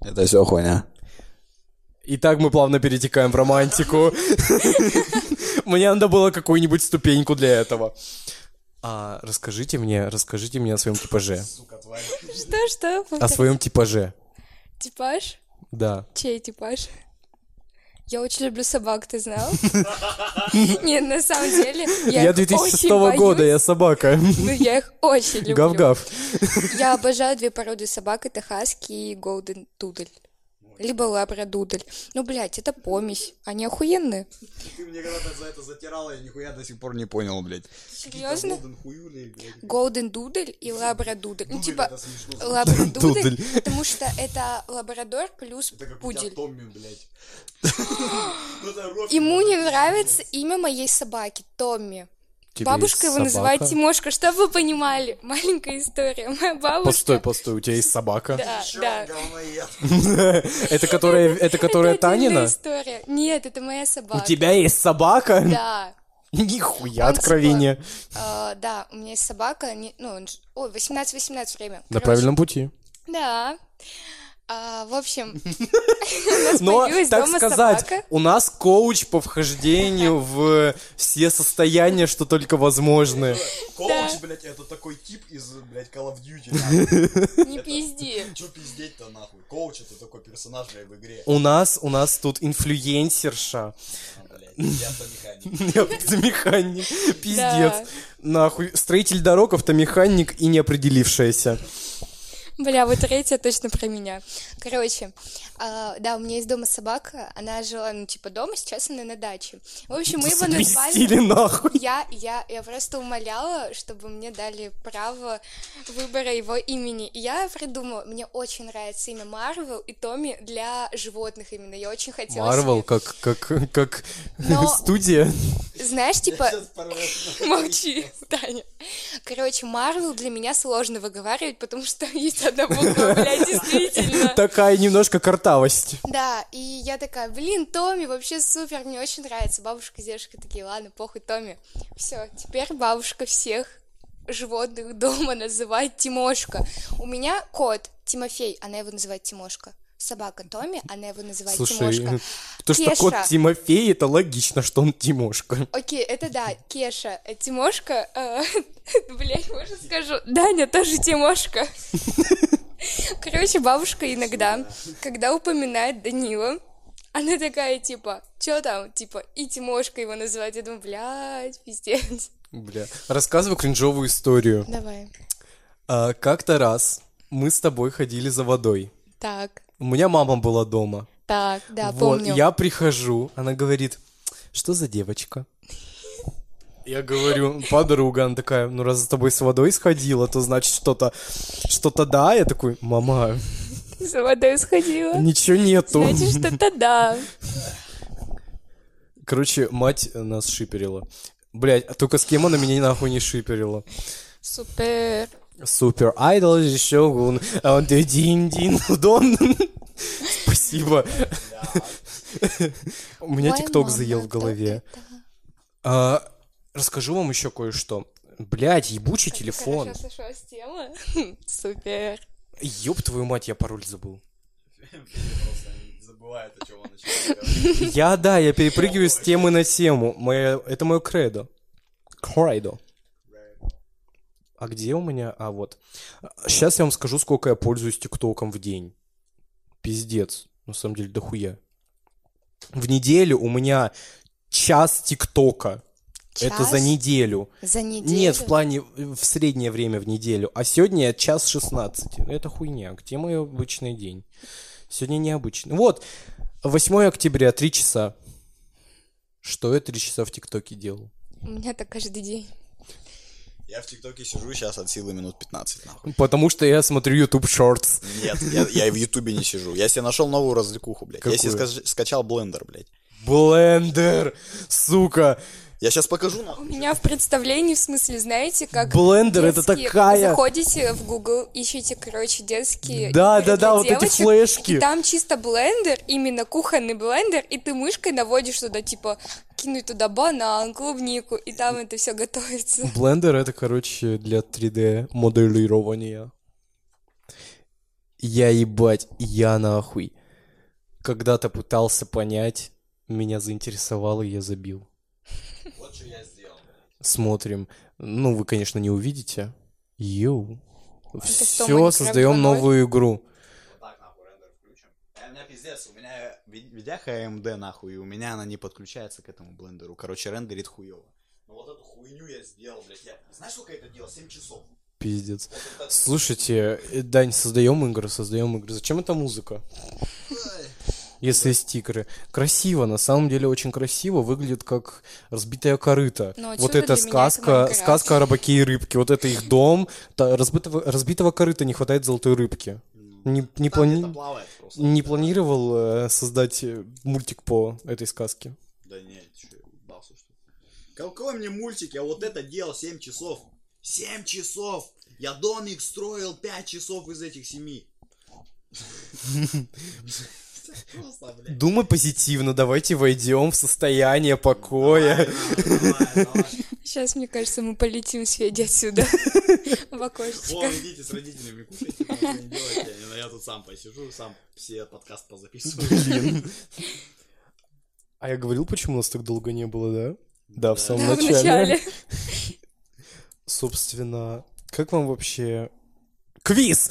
Это все хуйня. Итак, мы плавно перетекаем в романтику. *laughs* Мне надо было какую-нибудь ступеньку для этого. А расскажите мне, расскажите мне о своем типаже. Что, что? О своем типаже. Типаж? Да. Чей типаж? Я очень люблю собак, ты знал? *laughs* Нет, на самом деле, я Я их 2006 очень года, я собака. но я их очень люблю. Гав-гав. Я обожаю две породы собак, это хаски и голден дудель. Либо лабрадудель. Ну, блядь, это помесь. Они охуенные. Ты мне когда-то за это затирала, я нихуя до сих пор не понял, блядь. Серьезно? Голден дудель и лабрадудель. Ну, типа, лабрадудель, Дудель. потому что это лабрадор плюс пудель. Томми, блядь. *laughs* Ну, Ему не нравится имя моей собаки, Томми. Тебе Бабушка его называет? Тимошка, чтобы вы понимали. *laughs* Маленькая история. Моя бабушка... Постой, постой, у тебя есть собака? Да, да. *laughs* Это которая, это которая Танина? история. Нет, это моя У собака. тебя есть собака? Да. *laughs* Нихуя откровение. А, да, у меня есть собака, ну, ой, 18-18 время. На правильном пути. Да. А, в общем, *laughs* Но, так сказать, собака. у нас коуч по вхождению в все состояния, что только возможны. Коуч, блядь, это такой тип из, блядь, Call of Duty. *laughs* не пизди. *laughs* Чё пиздеть-то, нахуй? Коуч это такой персонаж, в игре. У нас, у нас тут инфлюенсерша. А, я автомеханик. Я автомеханик. Пиздец. Нахуй. Строитель дорог, автомеханик и неопределившаяся. Бля, вот третья точно про меня. Короче, а, да, у меня есть дома собака, она жила, ну, типа, дома, сейчас она на даче. В общем, мы его назвали... *laughs* нахуй. Я, я, я просто умоляла, чтобы мне дали право выбора его имени. И я придумала, мне очень нравится имя Марвел и Томми для животных именно. Я очень хотела Марвел, себе- как, как, как Но- *laughs* студия. Знаешь, типа... *laughs* Молчи, Таня. Короче, Марвел для меня сложно выговаривать, потому что есть одна буква, блядь, действительно. *laughs* Такая немножко картавость. Да, и я такая, блин, Томми вообще супер, мне очень нравится. Бабушка с дедушкой такие, ладно, похуй, Томми. Все, теперь бабушка всех животных дома *laughs* называет Тимошка. У меня кот Тимофей, она его называет Тимошка. Собака Томми, она его называет Слушай, Тимошка. *laughs* то, что кот Кеша. Тимофей, это логично, что он Тимошка. Окей, это да, *laughs* Кеша, э, Тимошка, э, *laughs* блядь, можно скажу, Даня тоже Тимошка. Короче, бабушка иногда, когда упоминает Данила, она такая, типа, чё там, типа, и Тимошка его называть. Я думаю, блядь, пиздец. Бля. Рассказываю кринжовую историю. Давай. А, как-то раз мы с тобой ходили за водой. Так, У меня мама была дома. так, да, вот, помню. я прихожу, она говорит, что за девочка? Я говорю, подруга, она такая, ну раз за тобой с водой сходила, то значит что-то, что-то да. Я такой, мама, За водой сходила. ничего нету. Значит, что-то да. Короче, мать нас шиперила. Блять, а только с кем она меня нахуй не шиперила? Супер. Супер айдол Шогун, а он дин дин дон. Спасибо. У меня тикток заел в голове. А, Расскажу вам еще кое-что. Блять, ебучий телефон. *laughs* Супер. Ёб твою мать, я пароль забыл. Просто забывает, о чем он начал говорить. Я, да, я перепрыгиваю с темы на тему. Это мое кредо. Кредо. А где у меня? А, вот. Сейчас я вам скажу, сколько я пользуюсь ТикТоком в день. Пиздец. На самом деле, дохуя. В неделю у меня час ТикТока. Это за Час? неделю. За неделю? Нет, в плане в среднее время в неделю. А сегодня час 16. Это хуйня. Где мой обычный день? Сегодня необычный. Вот, 8 октября, 3 часа. Что я 3 часа в ТикТоке делал? У меня так каждый день. Я в ТикТоке сижу сейчас от силы минут 15, нахуй. Потому что я смотрю YouTube Shorts. Нет, я, я и в Ютубе не сижу. Я себе нашел новую развлекуху, блядь. Я себе Какую? скач- скачал блендер, блядь. Блендер, сука. Я сейчас покажу, У нахуй. меня в представлении, в смысле, знаете, как Блендер это такая- Заходите в Google, ищите, короче, детские Да, да, да, вот эти флешки. И там чисто блендер, именно кухонный блендер, и ты мышкой наводишь туда, типа, кинуть туда банан, клубнику, и там это все готовится. Блендер это, короче, для 3D моделирования. Я ебать, я нахуй. Когда-то пытался понять, меня заинтересовало, и я забил. Вот что я сделал. Смотрим. Ну, вы, конечно, не увидите. Йоу. Все, создаем 2.0? новую игру. Вот так, нахуй, рендер включим. У меня пиздец, у меня ви- видяха AMD, нахуй, и у меня она не подключается к этому блендеру. Короче, рендерит хуево. Ну вот эту хуйню я сделал, блядь. Я... Знаешь, сколько я это делал? 7 часов. Пиздец. Слушайте, э, Дань, создаем игры, создаем игры. Зачем эта музыка? Если есть стикеры. Красиво, на самом деле очень красиво. Выглядит как разбитая корыта. Но вот это для меня это сказка, сказка о рыбаке и рыбке. Вот это их дом. Та- разбитого, разбитого корыта не хватает золотой рыбки. Не, не, Там плани- плавает просто. не планировал э, создать э, мультик по этой сказке? Да нет, ебался, что ли? Какой мне мультик? Я вот это делал 7 часов. 7 часов! Я домик строил 5 часов из этих 7. *laughs* *laughs* Думай позитивно, давайте войдем в состояние покоя. Сейчас, мне кажется, мы полетим с Федей отсюда. В окошечко. Вон, идите с родителями кушайте, не делайте. А Я тут сам посижу, сам все подкаст позаписываю. А я говорил, почему нас так долго не было, да? Да, в самом начале. Собственно, как вам вообще... Квиз!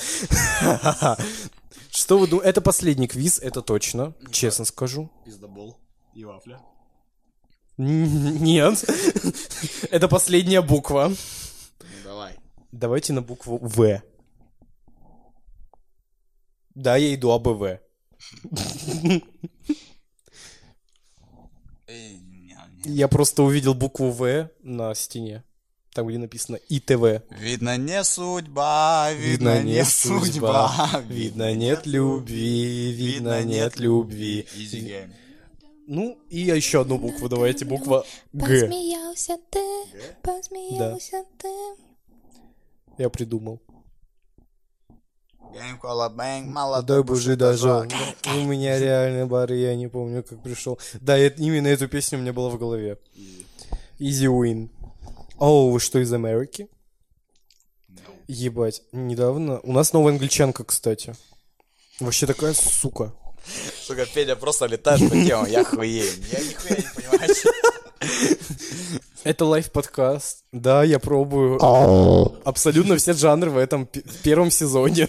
*laughs* Что вы думаете? Это последний квиз, это точно, честно скажу. Пиздобол и вафля. Нет. Это последняя буква. Ну давай. Давайте на букву В. Да, я иду АБВ. Я просто увидел букву В на стене. Там, где написано ИТВ. Видно не судьба, Видно, нет судьба, видно, нет любви, видно, нет любви. Easy game. Ну, и еще одну букву давайте, буква Г. Посмеялся ты, посмеялся ты. Я придумал. Молодой боже дожил. У меня реально бар, я не помню, как пришел. Да, это- именно эту песню у меня была в голове. Easy win. О, вы что, из Америки? Ебать, недавно... У нас новая англичанка, кстати. Вообще такая сука. Сука, Федя просто летает по темам, я хуею. Я нихуя не понимаю. Это лайв-подкаст. Да, я пробую абсолютно все жанры в этом в первом сезоне.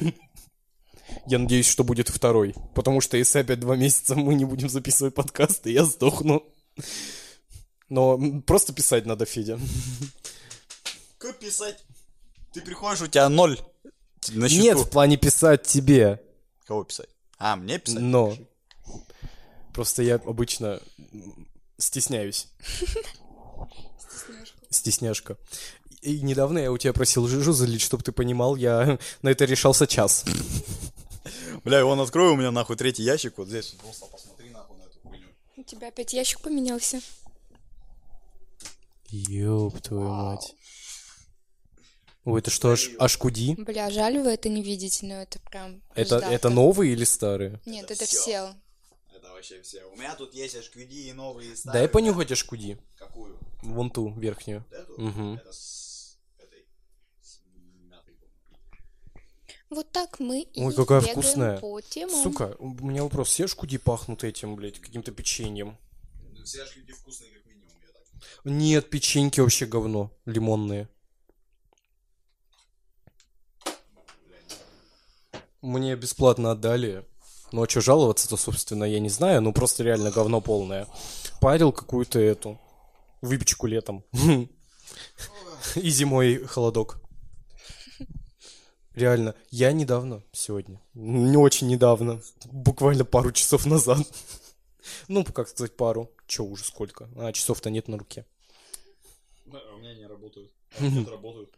Я надеюсь, что будет второй. Потому что если опять два месяца мы не будем записывать подкасты, я сдохну. Но просто писать надо, Федя. Как писать? Ты приходишь, у тебя ноль на счету. Нет, в плане писать тебе. Кого писать? А, мне писать? Но. Просто я обычно стесняюсь. Стесняшка. И недавно я у тебя просил жижу залить, чтобы ты понимал, я *laughs* на это решался час. Бля, вон открой у меня нахуй третий ящик вот здесь. Просто посмотри нахуй на эту хуйню. У тебя опять ящик поменялся. Ёб твою мать. Ой, это что, аж, аж куди? Бля, жаль, вы это не видите, но это прям... Это, это новые или старые? Нет, Это это всё. все. Это вообще все. У меня тут есть HQD и новые и Дай старые. понюхать ашкуди. Какую? Вон ту, верхнюю. Эту? Мгм. Это с этой. С мятой, по-моему. Вот так мы и Ой, какая вкусная. по темам. Сука, у меня вопрос. Все ашкуди пахнут этим, блядь, каким-то печеньем? Ну, Все HQD вкусные, как минимум, я так. Нет, печеньки вообще говно. Лимонные. Мне бесплатно отдали. Ну а что жаловаться-то, собственно, я не знаю. Ну просто реально говно полное. Парил какую-то эту выпечку летом. *laughs* И зимой холодок. Реально, я недавно, сегодня, не очень недавно, буквально пару часов назад, *laughs* ну, как сказать, пару, че уже сколько, а часов-то нет на руке. Меня не работают. *laughs* работают.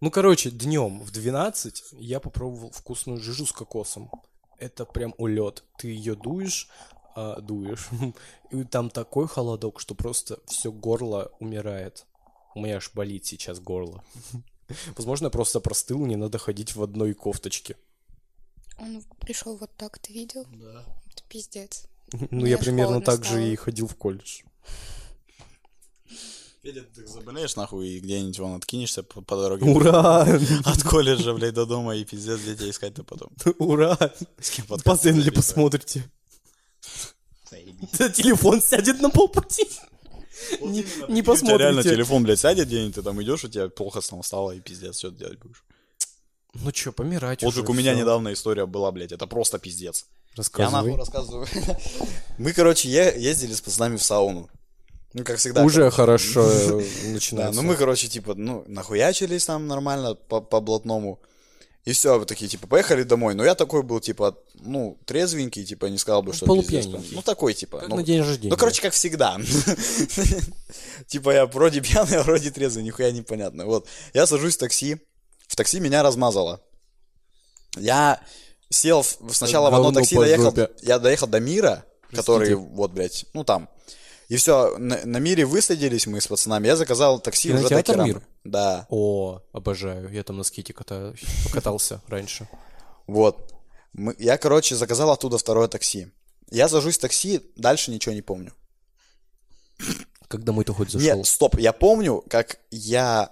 Ну, короче, днем в 12 я попробовал вкусную жижу с кокосом. Это прям улет. Ты ее дуешь, а, дуешь, *laughs* и там такой холодок, что просто все горло умирает. У меня аж болит сейчас горло. *laughs* Возможно, я просто простыл, не надо ходить в одной кофточке. Он пришел вот так, ты видел? Да. Это пиздец. Ну, Мне я примерно так же и ходил в колледж. Федя, ты заболеешь нахуй и где-нибудь вон откинешься по, по дороге. Ура! *laughs* От колледжа, блядь, до дома и пиздец, где тебя искать-то потом. *laughs* Ура! С кем записывать? посмотрите. Телефон сядет на полпути. Не, не У тебя реально посмотрите. телефон, блядь, сядет где-нибудь, ты там идешь, у тебя плохо там стало, и пиздец, ты делать будешь? Ну чё, помирать Вот уже, как у меня всё. недавно история была, блядь, это просто пиздец. Я Рассказывай. нахуй рассказываю. *laughs* Мы, короче, е- ездили с пацанами в сауну. Ну, как всегда. Уже короче. хорошо э, *laughs* Да, начинается. ну мы, короче, типа, ну, нахуячились там нормально по, по блатному. И все, вы такие, типа, поехали домой. Но я такой был, типа, ну, трезвенький, типа, не сказал бы, что пиздец. Ну, такой, типа. Как ну, на день рождения. ну, короче, как всегда. *laughs* Типа, я вроде пьяный, а вроде трезвый, нихуя непонятно. Вот, я сажусь в такси, в такси меня размазало. Я сел сначала в одно такси, доехал, я доехал до Мира, который, вот, блядь, ну, там. И все, на, на Мире высадились мы с пацанами, я заказал такси уже Кинотеатр Керамы. «Мир»? Да, О, обожаю. Я там на скейте. Покатался раньше. вот. Мы- я, короче, заказал оттуда второе такси. Я сажусь в такси, дальше ничего не помню. Как домой-то хоть зашел? Нет, стоп, я помню, как я,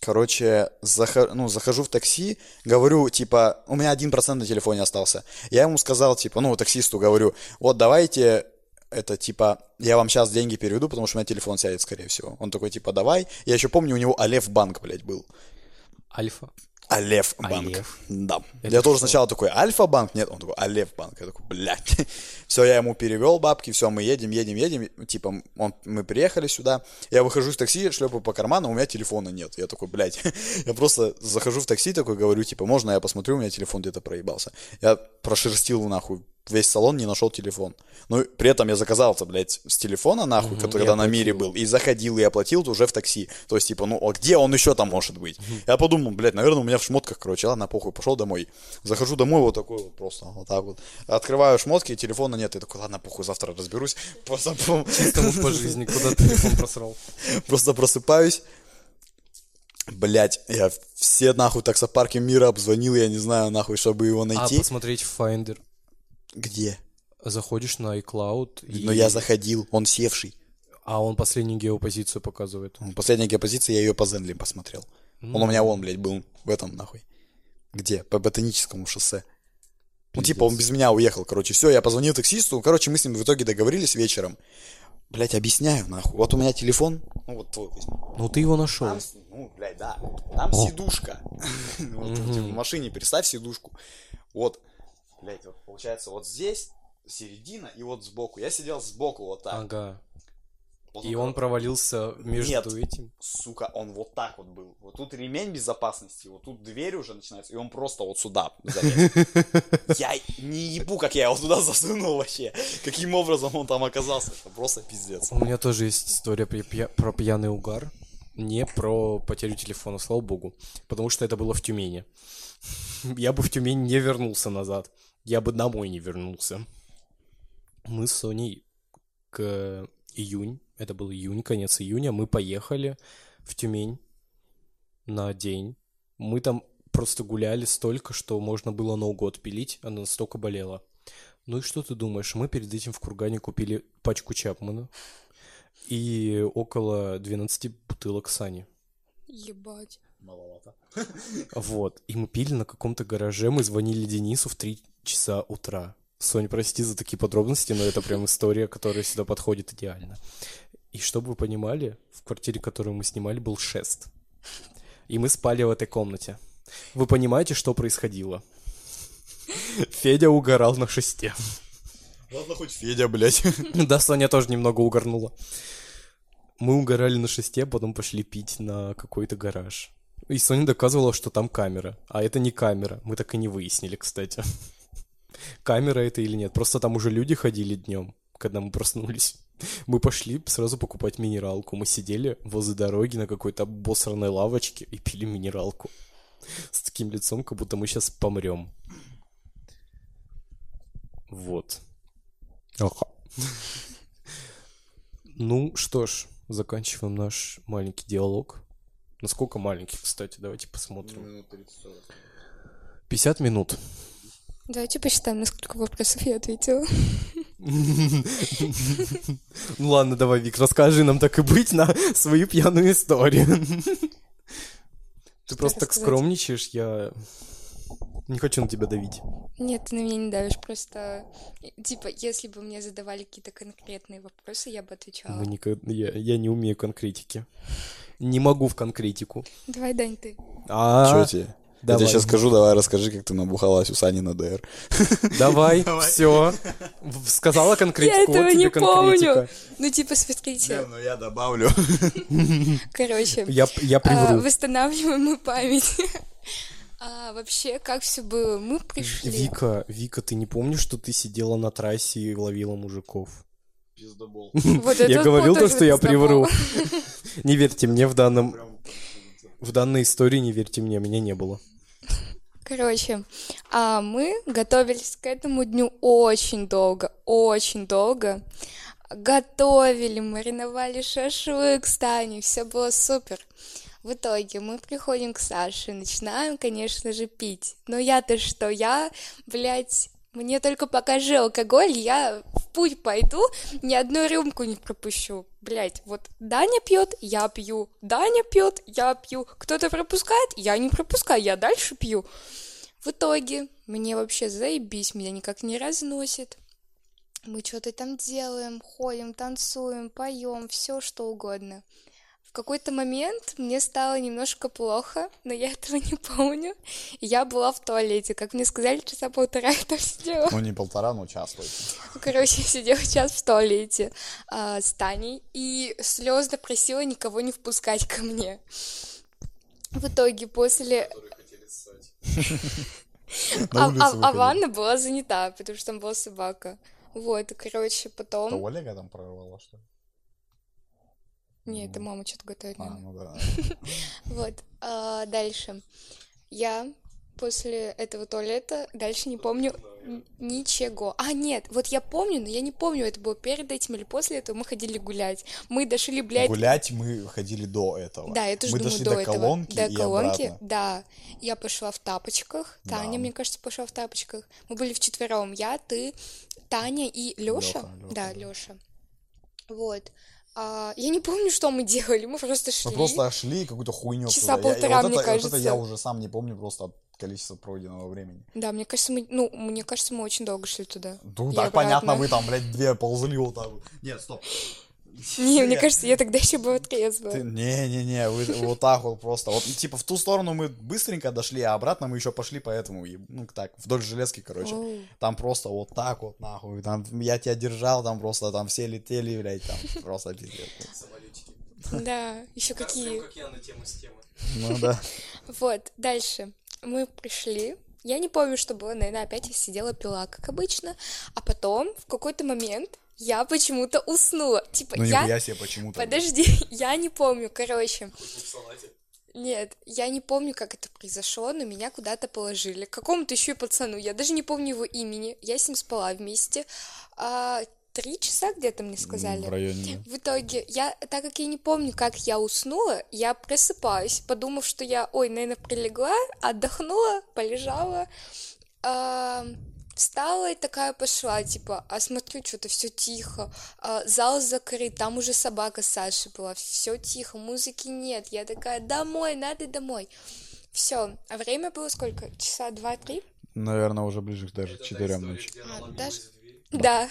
короче, заха- ну, захожу в такси, говорю, типа, у меня один процент на телефоне остался. Я ему сказал, типа, ну, таксисту говорю, вот давайте, это, типа, я вам сейчас деньги переведу, потому что у меня телефон сядет, скорее всего. Он такой, типа, давай. Я еще помню, у него Алеф банк, блядь, был. Альфа. Алеф банк. Алеф? Да. Это я тоже что? сначала такой, Альфа банк? Нет, он такой, Алеф банк. Я такой, блядь. *laughs* все, я ему перевел бабки, все, мы едем, едем, едем. Типа, он, мы приехали сюда. Я выхожу из такси, шлепаю по карману, у меня телефона нет. Я такой, блядь. *laughs* я просто захожу в такси, такой говорю, типа, можно я посмотрю, у меня телефон где-то проебался. Я прошерстил нахуй весь салон, не нашел телефон. Ну, при этом я заказал это, блядь, с телефона, нахуй, Мгм, который и тогда на мире был, и заходил, и оплатил уже в такси. То есть, типа, ну, а где он еще там может быть? Я подумал, блядь, наверное, у меня в шмотках, короче, ладно, похуй, пошел домой. Захожу домой вот такой вот просто, вот так вот. Открываю шмотки, телефона нет, я такой, ладно, похуй, завтра разберусь. *laughs* Просто, по жизни, куда телефон просрал. *laughs* просто просыпаюсь. Блять, я все нахуй таксопарки мира обзвонил, я не знаю, нахуй, чтобы его А, найти. посмотреть в Finder. Где? Заходишь на iCloud, и... Но я заходил, он севший. а он последнюю геопозицию показывает. Последняя геопозиция, я ее по Зенли посмотрел. Он у меня вон, блядь, был в этом, нахуй. Где? По ботаническому шоссе. Ну, типа, он без меня уехал, короче. Все, я позвонил таксисту. Короче, мы с ним в итоге договорились вечером. Блять, объясняю, нахуй. Вот у меня телефон. Ну, вот твой возьми. Ну ты его нашел. Там, ну, блядь, да. Там сидушка. *laughs* Вот, типа, в машине представь сидушку. Вот, блядь, вот получается вот здесь середина и вот сбоку. Я сидел сбоку вот так. Ага. Вот И он он провалился между Нет. этим. сука, он вот так вот был. Вот тут ремень безопасности, вот тут дверь уже начинается, и он просто вот сюда залез. *laughs* Я не ебу, как я его туда засунул вообще. Каким образом он там оказался. Это просто пиздец. У меня тоже есть история про пьяный угар. Не про потерю телефона, слава богу. Потому что это было в Тюмени. *laughs* Я бы в Тюмень не вернулся назад. Я бы домой не вернулся. Мы с Соней к июнь, это был июнь, конец июня, мы поехали в Тюмень на день. Мы там просто гуляли столько, что можно было ноугод пилить, она настолько болела. Ну и что ты думаешь? Мы перед этим в Кургане купили пачку Чапмана и около 12 бутылок Сани. Ебать. Маловато. Вот. И мы пили на каком-то гараже, мы звонили Денису в 3 часа утра. Соня, прости за такие подробности, но это прям история, которая сюда подходит идеально. И чтобы вы понимали, в квартире, которую мы снимали, был шест. И мы спали в этой комнате. Вы понимаете, что происходило? Федя угорал на шесте. Ладно, хоть Федя, блядь. *laughs* Да, Соня тоже немного угорнула. Мы угорали на шесте, потом пошли пить на какой-то гараж. И Соня доказывала, что там камера. А это не камера. Мы так и не выяснили, кстати. Камера это или нет. Просто там уже люди ходили днем, когда мы проснулись. *laughs* Мы пошли сразу покупать минералку. Мы сидели возле дороги на какой-то обосранной лавочке и пили минералку. С таким лицом, как будто мы сейчас помрем. Вот. *laughs* Ну что ж, заканчиваем наш маленький диалог. Насколько маленький, кстати, давайте посмотрим. 50 минут. Давайте посчитаем, на сколько вопросов я ответила. *laughs* Ну ладно, давай, Вик, расскажи нам так и быть на свою пьяную историю. Ты просто так скромничаешь, я не хочу на тебя давить. Нет, ты на меня не давишь, просто... Типа, если бы мне задавали какие-то конкретные вопросы, я бы отвечала. Мы никак- я, я не умею конкретики. Не могу в конкретику. Давай, Дань, ты. А, Чё тебе? Я тебе сейчас скажу, давай расскажи, как ты набухалась у Сани на ДР. Давай, все. Сказала конкретику, Я этого не помню. Ну, типа, смотрите, ну я добавлю. короче, Я, я а, привру. восстанавливаем мы память. *laughs* А, вообще, как все было? Мы пришли. Вика, Вика, ты не помнишь, что ты сидела на трассе и ловила мужиков? Пиздобол. *laughs* Вот Я говорил то, что я привру. *laughs* Не верьте мне в данном... В данной истории не верьте мне, меня не было. Короче, а мы готовились к этому дню очень долго, очень долго. Готовили, мариновали шашлык с Таней, все было супер. В итоге мы приходим к Саше, начинаем, конечно же, пить. Но я-то что, я, блядь, мне только покажи алкоголь, я в путь пойду, ни одну рюмку не пропущу. Блять, вот Даня пьет, я пью. Даня пьет, я пью. Кто-то пропускает, я не пропускаю, я дальше пью. В итоге мне вообще заебись, меня никак не разносит. Мы что-то там делаем, ходим, танцуем, поем, все что угодно. В какой-то момент мне стало немножко плохо, но я этого не помню. Я была в туалете, как мне сказали, часа полтора я там сидела. Ну не полтора, но час точно. Короче, сидела час в туалете а, с Таней и слезно просила никого не впускать ко мне. В итоге после... *laughs* А, а- а выходили. ванна была занята, потому что там была собака. Вот, короче, То потом... Олега там прорвала, что ли? Не, это мама что-то готовит. А, ну да. *laughs* Вот, а, дальше. Я после этого туалета дальше не помню ничего. А, нет, вот я помню, но я не помню, это было перед этим или после этого мы ходили гулять. Мы дошли, блядь, Гулять мы ходили до этого. Да, я тоже Мы думаю, дошли до, до этого. колонки до колонки, обратно. да. Я пошла в тапочках. Таня, Да. мне кажется, пошла в тапочках. Мы были вчетвером. Я, ты, Таня и Лёша. Лёха, Лёха, да, да. Лёша. Вот. А, я не помню, что мы делали. Мы просто шли. Мы просто шли какую-то хуйню. Часа. Я- полтора, вот мне это, Вот это кажется. я уже сам не помню просто от количества пройденного времени. Да, мне кажется, мы, ну, мне кажется, мы очень долго шли туда. Ну, так понятно, вы там, блядь, две ползли вот так вот. Нет, стоп. Не, мне кажется, я тогда еще была трезвая. Не-не-не, вот так вот просто. Вот, типа, в ту сторону мы быстренько дошли, а обратно мы еще пошли по этому, и, ну, так, вдоль железки, короче. Там просто вот так вот, нахуй. Там я тебя держал, там просто там все летели, блядь, там просто пиздец. Да, еще какие. я на тему с темы. Ну да. *laughs* Вот, дальше. Мы пришли. Я не помню, что было, наверное, опять я сидела, пила, как обычно. А потом, в какой-то момент, я почему-то уснула. Типа, Ну я... нихуя себе почему-то. Подожди, я не помню, короче. Нет, я не помню, как это произошло, но меня куда-то положили. К какому-то еще и пацану. Я даже не помню его имени. Я с ним спала вместе. А, три часа где-то мне сказали. В районе. В итоге, я, так как я не помню, как я уснула, я просыпаюсь, подумав, что я, ой, наверное, прилегла, отдохнула, полежала, а, встала и такая пошла, типа, а смотрю, что-то все тихо, а, зал закрыт, там уже собака Саши была, все тихо, музыки нет, я такая, домой, надо домой. Все, а время было сколько? Часа два-три? Наверное, уже ближе к даже к четырем ночи. А, даже... *laughs* Да.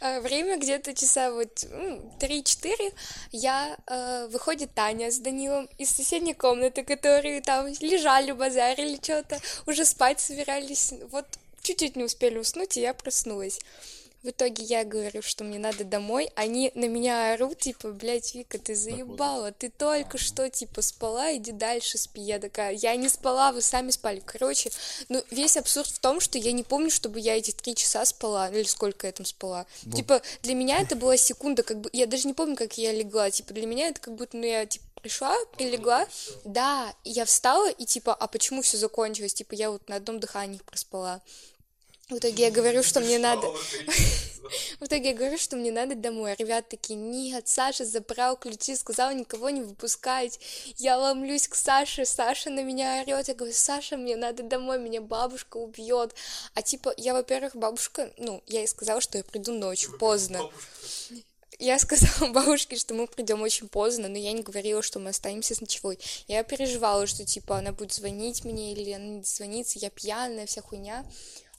А, Время где-то часа вот м, 3-4. Я, э, выходит Таня с Данилом из соседней комнаты, которые там лежали, базарили что-то, уже спать собирались. Вот чуть-чуть не успели уснуть, и я проснулась. В итоге я говорю, что мне надо домой, они на меня орут, типа, блядь, Вика, ты заебала, ты только что, типа, спала, иди дальше спи. Я такая, я не спала, вы сами спали. Короче, ну, весь абсурд в том, что я не помню, чтобы я эти три часа спала, или сколько я там спала. Типа, для меня это была секунда, как бы, я даже не помню, как я легла, типа, для меня это как будто, ну, я, типа, пришла, прилегла, да, и я встала, и, типа, а почему все закончилось? Типа, я вот на одном дыхании проспала. В итоге я говорю, что мне надо... *laughs* В итоге я говорю, что мне надо домой. А ребята такие, нет, Саша забрал ключи, сказал никого не выпускать. Я ломлюсь к Саше, Саша на меня орет. Я говорю, Саша, мне надо домой, меня бабушка убьет. А типа, я, во-первых, бабушка, ну, я ей сказала, что я приду ночью, поздно. Я сказала *laughs* бабушке, что мы придем очень поздно, но я не говорила, что мы останемся с ночевой. Я переживала, что, типа, она будет звонить мне, или она не звонится, я пьяная, вся хуйня.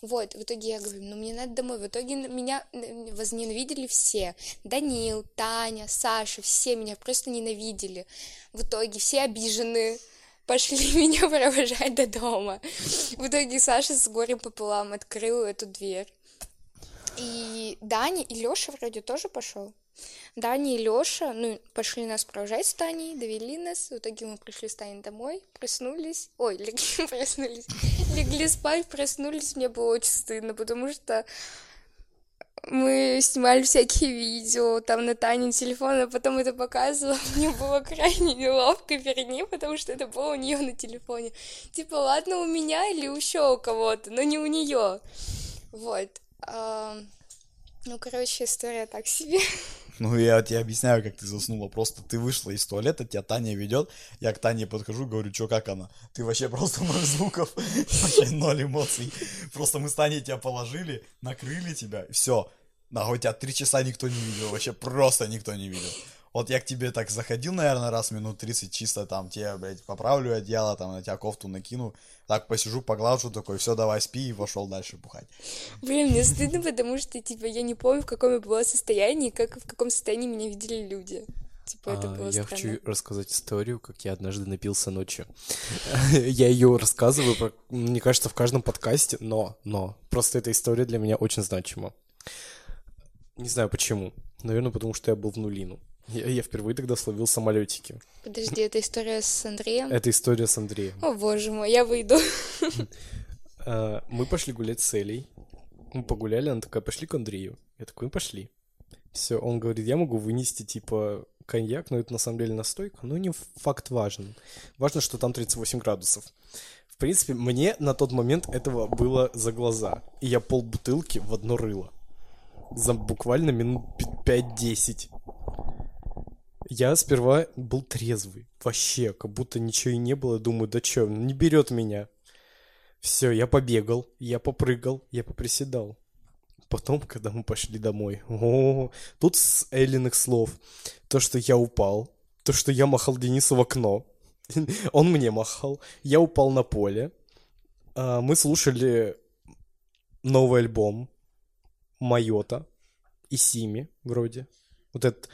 Вот, в итоге я говорю, ну мне надо домой. В итоге меня возненавидели все. Данил, Таня, Саша, все меня просто ненавидели. В итоге все обижены пошли *laughs* меня провожать до дома. В итоге Саша с горем пополам открыл эту дверь. И Даня и Лёша вроде тоже пошел. Даня и Лёша, ну, пошли нас провожать с Таней, довели нас. В итоге мы пришли с Таней домой, проснулись. Ой, *laughs* легли, проснулись. Легли спать, проснулись. Мне было очень стыдно, потому что мы снимали всякие видео там на Тане телефон, а потом это показывала. *laughs* Мне было крайне неловко перед ней, потому что это было у нее на телефоне. Типа, ладно, у меня или еще у кого-то, но не у нее. Вот. Ну, короче, история так себе. *laughs* Ну, я тебе объясняю, как ты заснула. Просто ты вышла из туалета, тебя Таня ведет. Я к Тане подхожу, говорю, что, как она? Ты вообще просто ноль звуков, *laughs* вообще ноль эмоций. Просто мы с Таней тебя положили, накрыли тебя, все. Нахуй тебя три часа никто не видел, вообще просто никто не видел. Вот я к тебе так заходил, наверное, раз минут 30, чисто там тебе, блядь, поправлю одеяло, там на тебя кофту накину, так посижу, поглажу такой, все, давай спи, и пошел дальше бухать. Блин, мне стыдно, потому что, типа, я не помню, в каком я была состоянии, как в каком состоянии меня видели люди. Типа, это А, было я странно. хочу рассказать историю, как я однажды напился ночью. *laughs* Я ее рассказываю, мне кажется, в каждом подкасте, но, но, просто эта история для меня очень значима. Не знаю почему. Наверное, потому что я был в нулину. Я, я впервые тогда словил самолетики. Подожди, это история с Андреем? Это история с Андреем. О, боже мой, я выйду. А, *laughs* Мы пошли гулять с Элей. Мы погуляли, она такая, пошли к Андрею. Я такой, «Ну, пошли. Все, он говорит, я могу вынести, типа, коньяк, но это на самом деле настойка. Ну, не факт важен. Важно, что там 38 градусов. В принципе, мне на тот момент этого было за глаза. И я пол бутылки в одно рыло. За буквально минут пи- 5-10. Я сперва был трезвый. Вообще, как будто ничего и не было. Думаю, да чё, не берет меня. Все, я побегал, я попрыгал, я поприседал. Потом, когда мы пошли домой, о, тут с Эллиных слов. То, что я упал, то, что я махал Денису в окно. *laughs* Он мне махал. Я упал на поле. А, Мы слушали новый альбом Майота и Сими, вроде. Вот этот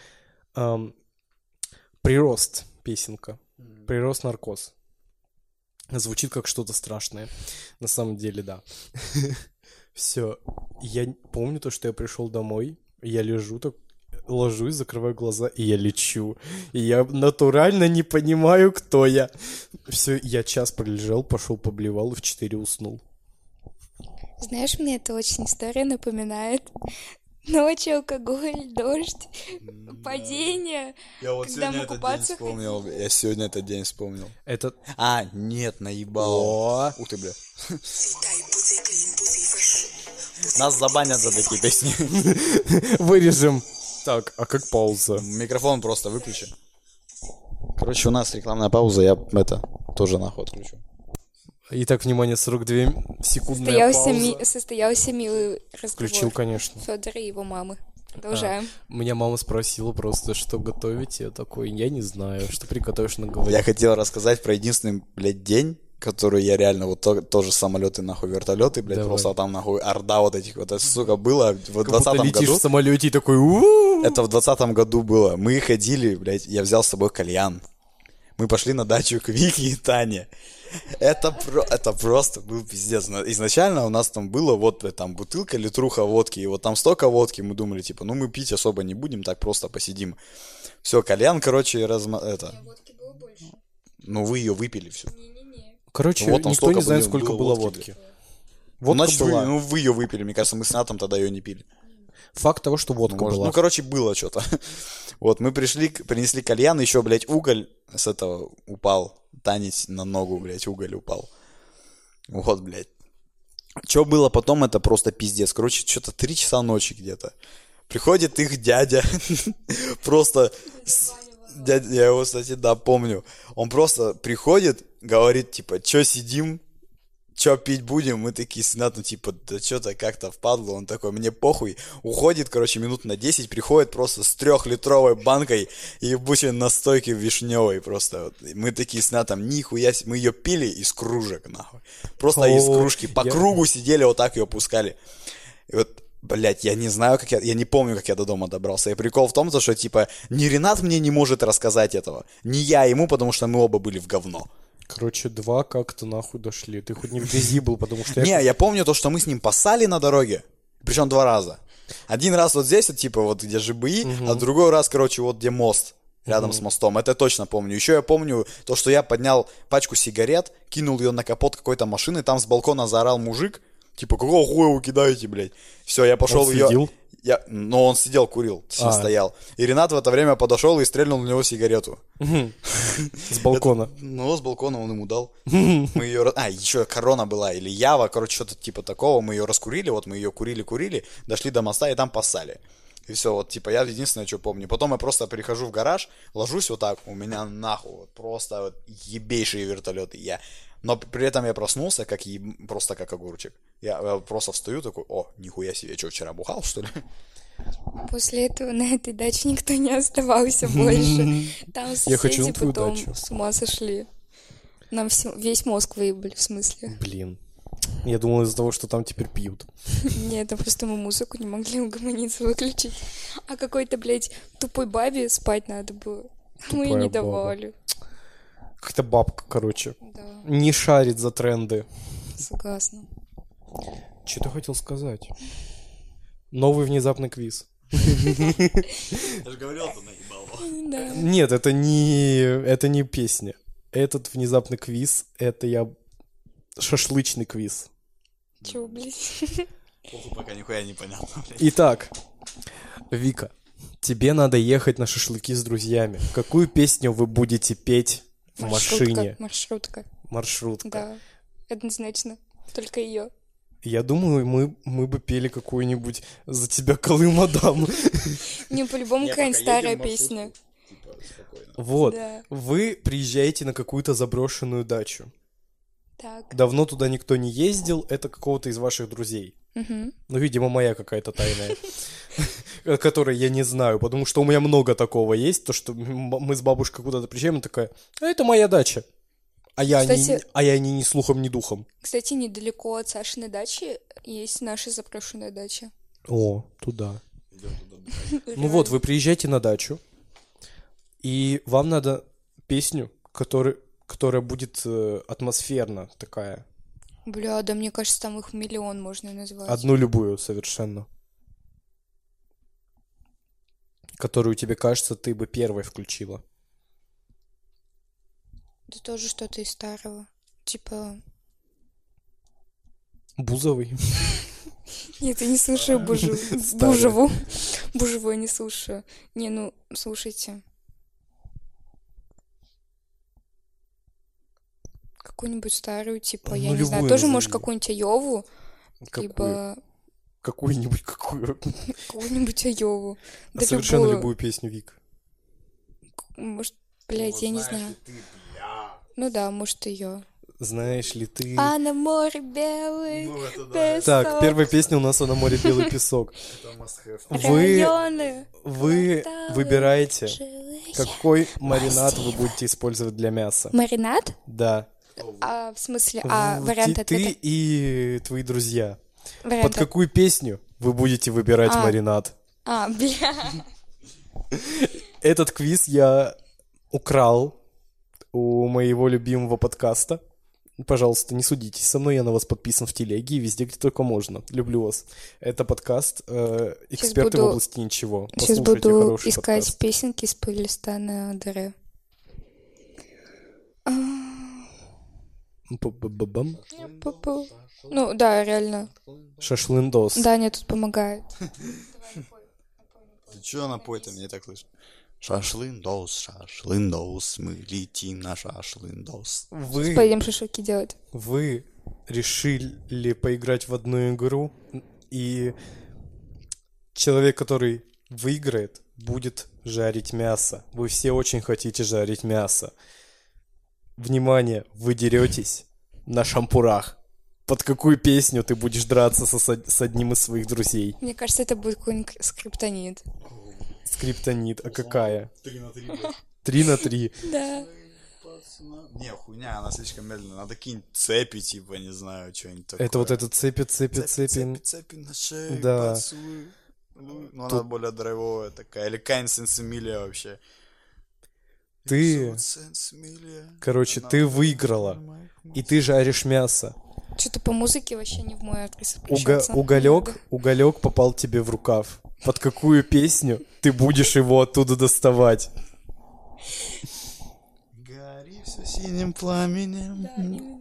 Прирост песенка. Прирост наркоз. Звучит как что-то страшное. На самом деле, да. *laughs* Все. Я помню то, что я пришел домой, я лежу так, ложусь, закрываю глаза, и я лечу. И я натурально не понимаю, кто я. Все, я час пролежал, пошел поблевал и в 4 уснул. Знаешь, мне это очень история напоминает. Ночь, алкоголь, дождь, падение. Я вот Когда сегодня мы этот день вспомнил. Я сегодня этот день вспомнил. Это... А, нет, наебал. Ух ты, бля. Нас забанят за такие песни. *laughs* Вырежем. Так, а как пауза? Микрофон просто выключи. Короче, у нас рекламная пауза, я это тоже нахуй отключу. Итак, внимание, 42 секундная Состоялся, пауза. ми- состоялся милый Включил, разговор конечно. Федора и его мамы. Продолжаем. Меня мама спросила просто, что готовить. Я такой, я не знаю, что приготовишь на говорит. Я хотел рассказать про единственный, блядь, день, который я реально, вот то- тоже самолеты, нахуй, вертолеты, блядь, Давай. просто там, нахуй, орда вот этих вот, это, сука, было в двадцатом году. в самолете и такой, «У-у-у». Это в двадцатом году было. Мы ходили, блядь, я взял с собой кальян. Мы пошли на дачу к Вике и Тане. Это, про, это просто был пиздец. На- Изначально у нас там было вот э, там бутылка, литруха водки, и вот там столько водки, мы думали, типа, ну мы пить особо не будем, так просто посидим. Все, кальян, короче, разма... это... Водки было больше. Ну вы ее выпили всю. Не-не-не. Короче, Вот там никто не знает, сколько было было водки, водки. Ну, Водка значит, вы, была. ну вы ее выпили, мне кажется, мы с Натом тогда ее не пили. Факт того, что водка может, была. ну, короче, было что-то. *laughs* Вот, мы пришли, принесли кальян, еще, блядь, уголь с этого упал. Танец на ногу, блядь, уголь упал. Вот, блядь. Что было потом, это просто пиздец. Короче, что-то три часа ночи где-то. Приходит их дядя. *laughs* Просто... Дядя, я его, кстати, да, помню. Он просто приходит, говорит, типа, чё сидим, чё пить будем? Мы такие с Натом, типа, да что-то как-то впадло. Он такой, мне похуй. Уходит, короче, минут на 10, приходит просто с трехлитровой банкой ебучей настойки вишневой просто. И Мы такие с Натом, нихуя мы ее пили из кружек, нахуй. Просто из О, кружки. По я- кругу сидели, вот так ее пускали. И вот, блядь, я не знаю, как я... Я не помню, как я до дома добрался. И прикол в том, то, что, типа, ни Ренат мне не может рассказать этого, ни я ему, потому что мы оба были в говно. Короче, два как-то нахуй дошли. Ты хоть не в грязи был, потому что Не, я... я помню то, что мы с ним поссали на дороге. Причем два раза. Один раз вот здесь, вот, типа, вот где ЖБИ, а другой раз, короче, вот где мост. Рядом с мостом. Это я точно помню. Еще я помню то, что я поднял пачку сигарет, кинул ее на капот какой-то машины, там с балкона заорал мужик. Типа, какого хуя вы кидаете, блядь? Все, я пошел ее... Я... Но он сидел, курил, А. стоял. И Ренат в это время подошел и стрельнул в него сигарету. *laughs* С балкона. Ну, с балкона он ему дал. *laughs* Мы ее... А, еще корона была, или Ява, короче, что-то типа такого. Мы ее раскурили, вот мы ее курили-курили, дошли до моста и там поссали. И все, вот, типа, я единственное, что помню. Потом я просто прихожу в гараж, ложусь вот так, у меня нахуй, вот, просто вот ебейшие вертолеты. Я... Но при этом я проснулся, как еб- просто как огурчик. Я, я просто встаю такой, о, нихуя себе, что, вчера бухал, что ли? После этого на этой даче никто не оставался больше. *laughs* Там Я хочу на соседи твою потом дачу. с ума сошли. Нам всё- весь мозг выебали, в смысле. Блин. Я думал из-за того, что там теперь пьют. *laughs* Нет, там просто мы музыку не могли угомониться выключить. А какой-то, блядь, тупой бабе спать надо было. Мы не баба. Какая-то бабка, короче. Да, Не шарит за тренды. согласна. Что ты хотел сказать? Новый внезапный квиз. *laughs* Я же говорил, ты наебал. Да. Нет, это не, это не песня. Этот внезапный квиз, это я шашлычный квиз. Чего, блядь? Похуй, пока нихуя не понятно. Итак, Вика, тебе надо ехать на шашлыки с друзьями. Какую песню вы будете петь в машине? Маршрутка. Маршрутка. Да, однозначно. Только ее. Я думаю, мы, мы бы пели какую-нибудь «За тебя, Колыма дам». *laughs* Не, по-любому какая-нибудь старая песня. Типа. Вот. Вы приезжаете на какую-то заброшенную дачу. Так. Давно туда никто не ездил, это какого-то из ваших друзей. Мгм. Ну, видимо, моя какая-то тайная, *laughs* которой я не знаю, потому что у меня много такого есть, то, что мы с бабушкой куда-то приезжаем, и такая, а это моя дача. А я, не, Кстати- а я не, ни слухом, ни духом. Кстати, недалеко от Сашиной дачи есть наша запрошенная дача. О, туда. *laughs* Ну вот, вы приезжаете на дачу, и вам надо песню, который, которая будет э, атмосферно такая. Бля, да мне кажется, там их миллион можно назвать. Одну любую совершенно. Которую тебе кажется, ты бы первой включила. Да тоже что-то из старого. Типа... Бузовый. Нет, я не слушаю. Бужеву. Бужеву я не слушаю. Не, ну, слушайте. Какую-нибудь старую, типа, я Ну, не знаю. Тоже, назови. может, какую-нибудь Айову, Какую? либо Какую-нибудь какую. *laughs* какую-нибудь Айову. А Да совершенно любую. любую песню, Вик. Может, блядь, я не знаю. Ну да, может, ее. Знаешь ли ты... А на море белый Ну, это да, песок. Так, первая песня у нас «А на море белый песок». *laughs* Вы, вы выбираете, какой маринад вы будете использовать для мяса. Маринад? Да. А, в смысле, а, В- вариант ты, от ты и твои друзья. вариант Под какую песню вы будете выбирать А. маринад? А, бля. *laughs* Этот квиз я украл у моего любимого подкаста. Пожалуйста, не судитесь со мной, я на вас подписан в телеге и везде, где только можно. Люблю вас. Это подкаст э, «Эксперты в буду- области ничего». Сейчас буду искать подкаст. песенки из плейлиста на ДР. Пу-пу. Ну, да, реально. Шашлындос. Даня тут помогает. Ты чё напой-то, мне так слышно? Шашлындос, шашлындос, мы летим на шашлындос. Вы, Пойдем шашлыки делать. вы решили поиграть в одну игру, и человек, который выиграет, будет жарить мясо. Вы все очень хотите жарить мясо. Внимание, вы деретесь на шампурах. Под какую песню ты будешь драться со- с одним из своих друзей? Мне кажется, это будет какой-нибудь скриптонит. Скриптонит, а какая? Три на три. Три на три. *laughs* Да. Не, хуйня, она слишком медленная. Надо какие-нибудь цепи, типа, не знаю, что-нибудь такое. Это вот это цепи, цепи, цепи, цепи. цепи, на шее, Да. поцелуй. Ну, она более драйвовая такая. Или Кайн Сенсимилия вообще. Ты, короче, ты выиграла, и ты жаришь мясо. Что-то по музыке вообще не в мой адрес Уга- обращаться. уголек, уголек попал тебе в рукав. Под какую песню ты будешь его оттуда доставать? Гори все синим пламенем. Да.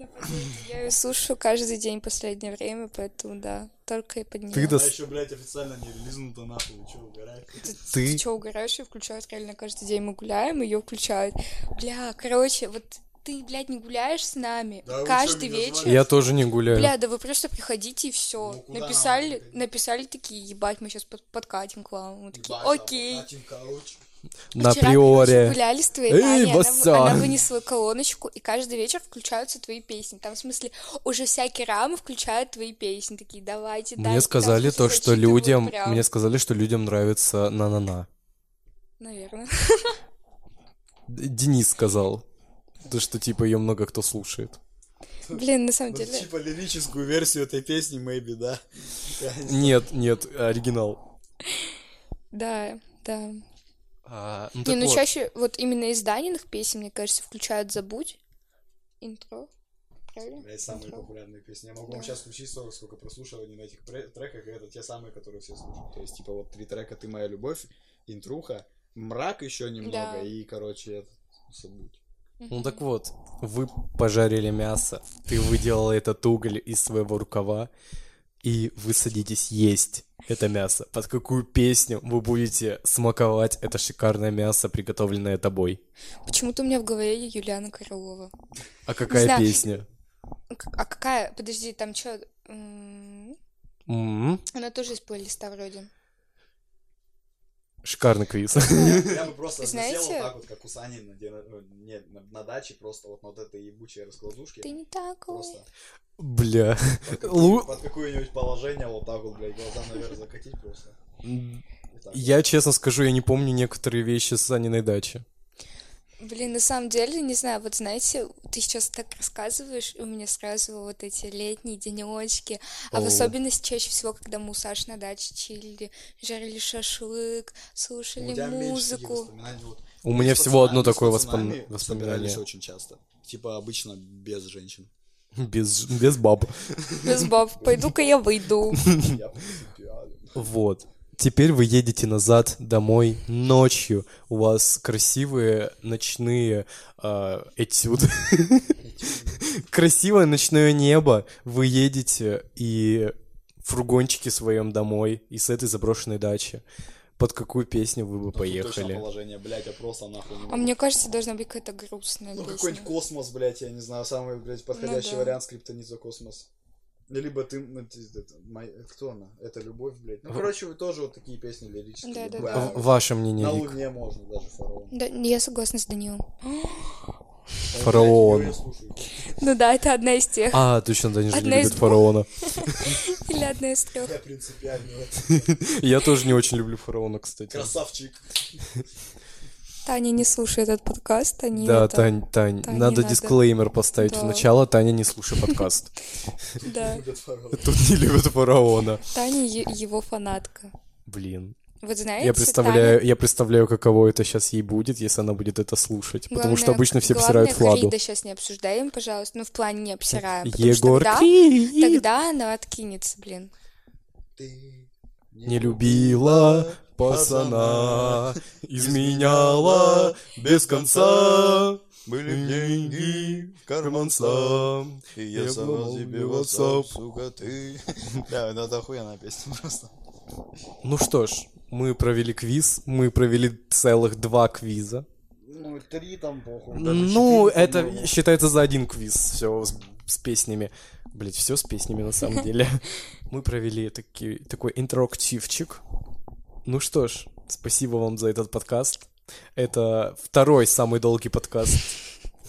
Я ее слушаю каждый день в последнее время, поэтому да, только и под нее. Ты Она еще, блядь, официально не релизнута нахуй, вы чё, угораете? ты- Ты что, угораешь? Ее включают реально каждый день. Мы гуляем, ее включают. Бля, короче, вот ты, блядь, не гуляешь с нами Да каждый вечер. Я тоже не гуляю. Бля, да вы просто приходите и все. Ну, написали, нам написали такие, ебать, мы сейчас подкатим к вам. Мы такие, Ебать, там окей. короче. На Вчера, приоре. гуляли с твоей Эй, Таней, она, она вынесла колоночку, и каждый вечер включаются твои песни. Там, в смысле, уже всякие рамы включают твои песни. Такие, давайте, Мне дайте, сказали там то, что людям... прям. Мне сказали, что людям нравится на-на-на. Наверное. Денис сказал. То, что типа ее много кто слушает. Блин, на самом Ну, деле... типа лирическую версию этой песни, maybe, да? Нет, нет, оригинал. Да, да. А, ну Не, ну вот. чаще вот именно из Даниных песен, мне кажется, включают «Забудь», интро, правильно? Блядь, самые популярные песни. Я могу вам сейчас включить столько, сколько прослушиваний на этих треках, и это те самые, которые все слушают. То есть, типа, вот три трека «Ты моя любовь», «Интруха», «Мрак» еще немного, Да. и, короче, это, «Забудь». Ну так вот, вы пожарили мясо, ты выделала этот уголь из своего рукава, и вы садитесь есть это мясо. Под какую песню вы будете смаковать это шикарное мясо, приготовленное тобой? Почему-то у меня в голове Юлиана Королова. А какая знаю. песня? А какая? Подожди, там что? М, Она тоже из плейлиста вроде. Шикарный квиз. Я бы *laughs* просто Знаете- засел вот так вот, как у Сани на, ну, на, на даче, просто вот на вот этой ебучей раскладушке. Ты не такой. Просто Бля. под, *laughs* Лу- под какое-нибудь положение вот так вот, блядь, глаза наверх закатить просто. Так. Я честно скажу, я не помню некоторые вещи с Аниной дачи. Блин, на самом деле, не знаю, вот знаете, ты сейчас так рассказываешь, и у меня сразу вот эти летние денечки, а в особенности чаще всего, когда мы у Саши на даче чилили, жарили шашлык, слушали у музыку. вот. У меня всего одно такое воспоминание. собирались очень часто. Типа обычно без женщин. Без, без баб. Без баб, пойду-ка я выйду. Вот. Теперь вы едете назад домой ночью. У вас красивые ночные э, этюды. Красивое ночное небо. Вы едете и фургончике своем домой и с этой заброшенной дачи. Под какую песню вы бы Ну, поехали? положение, блядь, я просто нахуй не А мне кажется, должна быть какая-то грустная Ну, песня. какой-нибудь космос, блядь, я не знаю, самый, блядь, подходящий Ну да. вариант скриптонит за космос. Ну, Либо ты, ну, кто она? Это любовь, блядь. Ну, короче, вы тоже вот такие песни лирические. Да, да, да. В- Ваше мнение, На. Луне можно даже фараон. Да, я согласна с Данилом. *gasps* Фараон. Ну да, это одна из тех. А, точно, Даня же не любит фараона. *laughs* Или одна из трех. Я принципиальный. вот. *laughs* Я тоже не очень люблю фараона, кстати. Красавчик. Таня не слушает этот подкаст, они Да, это- Тань, Тань, Тань, не надо надо. дисклеймер поставить Да. в начало. Таня не слушай подкаст. *laughs* Да. Тут не любят фараона. Таня его фанатка. Блин. Вот знаете, Я представляю, я представляю, каково это сейчас ей будет, если она будет это слушать. потому что Главное- обычно все главное, обсирают Владу. Крида сейчас не обсуждаем, пожалуйста. Ну, в плане не обсираем. потому что Егор тогда, Крид тогда она откинется, блин. не любила пацана, изменяла без конца. Были деньги в карман сам. И Я я взломал сам тебе WhatsApp. Сука, ты. *laughs* Да, это охуенная песня просто. Ну что ж, мы провели квиз, мы провели целых два квиза. Ну, три там похуй. Ну, это считается за один квиз, все с, с песнями. Блять, все с песнями на самом деле. *laughs* Мы провели таки, такой интерактивчик. Ну что ж, спасибо вам за этот подкаст. Это второй самый долгий подкаст.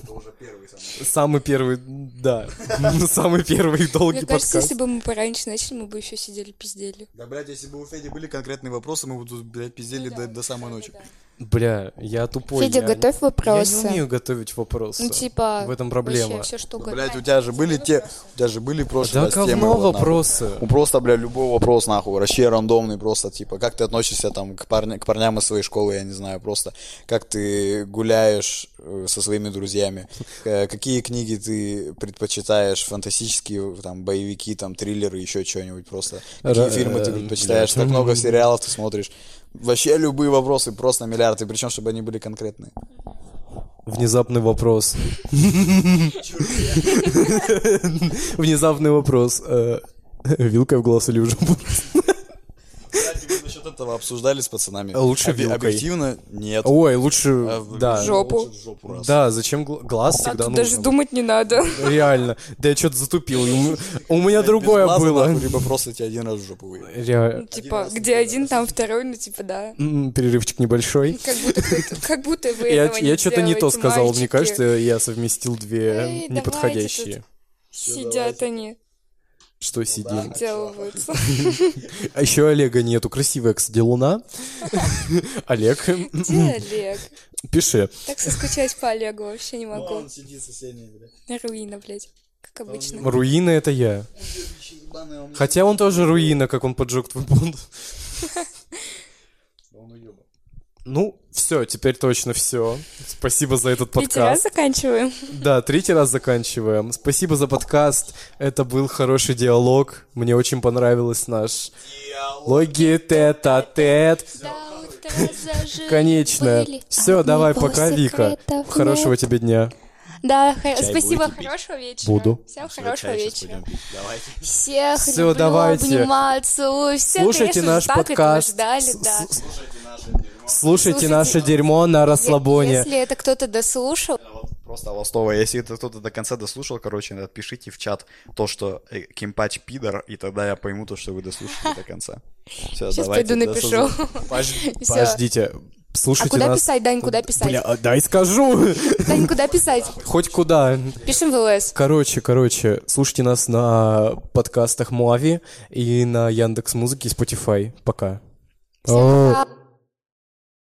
Это уже первый самый. Самый первый, да, *laughs* самый первый долгий Мне кажется, подкаст. если бы мы пораньше начали, мы бы еще сидели пиздели. Да, блядь, если бы у Феди были конкретные вопросы, мы бы тут, блядь, пиздели до, до самой ночи. Бля, я тупой. Федя, я- готовь Я вопросы. не умею готовить вопросы. Ну, типа, В этом проблема. все, что угодно. Блядь, у тебя же были те... У тебя же были прошлые Да темы, говно вот, нахуй. вопросы. Ну просто, бля, любой вопрос, нахуй, вообще рандомный просто, типа, как ты относишься там к, парня, к парням из своей школы, я не знаю, просто, как ты гуляешь э, со своими друзьями, Э, какие книги ты предпочитаешь, фантастические, там, боевики, там, триллеры, еще что-нибудь просто, какие фильмы ты э, предпочитаешь, блядь. как много сериалов ты смотришь, вообще любые вопросы, просто на миллиард, и причем, чтобы они были конкретные. Внезапный вопрос. Внезапный вопрос. Э, Вилкой в глаз или в жопу? Насчет этого обсуждали с пацанами. Лучше Обе- вилкой. Объективно, нет. Ой, лучше, А, да. Жопу. лучше в жопу раз. Да, зачем гл- глаз А всегда тут даже нужен? думать не надо. Реально. Да я что-то затупил. У меня другое было. Либо просто тебе один раз в жопу. Реально. Типа, где один, там второй, ну, типа, да. М, Перерывчик небольшой. Как будто, вы- Я, что-то не то сказал. Мне кажется, я совместил две неподходящие. Сидят они, Что сидим? делаются. *laughs* А еще Олега нету. Красивая, кстати, луна. *laughs* Олег, Где Олег? пиши. Так соскучать по Олегу вообще не могу. Он сидит соседний, блядь. Руина, блядь. Как обычно. Руина это я. Хотя он тоже руина, как он поджег твой бонд. *laughs* Ну, все, теперь точно все. Спасибо за этот Третий раз подкаст. заканчиваем. Да, третий раз заканчиваем. Спасибо за подкаст. Это был хороший диалог. Мне очень понравилось наш логи тет-а-тет. Конечно. Все, давай, пока, Вика. Хорошего тебе дня. Да, спасибо, будете пить? хорошего вечера. Буду. Всем хорошего вечера. Давайте. Всех люблю, давайте. обнимаю, целую. Все, Слушайте конечно, наш подкаст. ждали, да. с- Слушайте Слушайте. наше дерьмо на расслабоне. Если это кто-то дослушал, Просто Ластова, если это кто-то до конца дослушал, короче, отпишите в чат то, что э, Кимпач пидор, и тогда я пойму то, что вы дослушали до конца. *laughs* Все, сейчас пойду напишу. *laughs* Подождите. Слушайте А куда нас. писать, Дань, куда писать? Бля, а дай скажу. Дань, куда писать? *laughs* Хоть куда. Пишем в ЛС. Короче, короче, слушайте нас на подкастах Моави и на Яндекс Музыке и Spotify. Пока. Всем пока.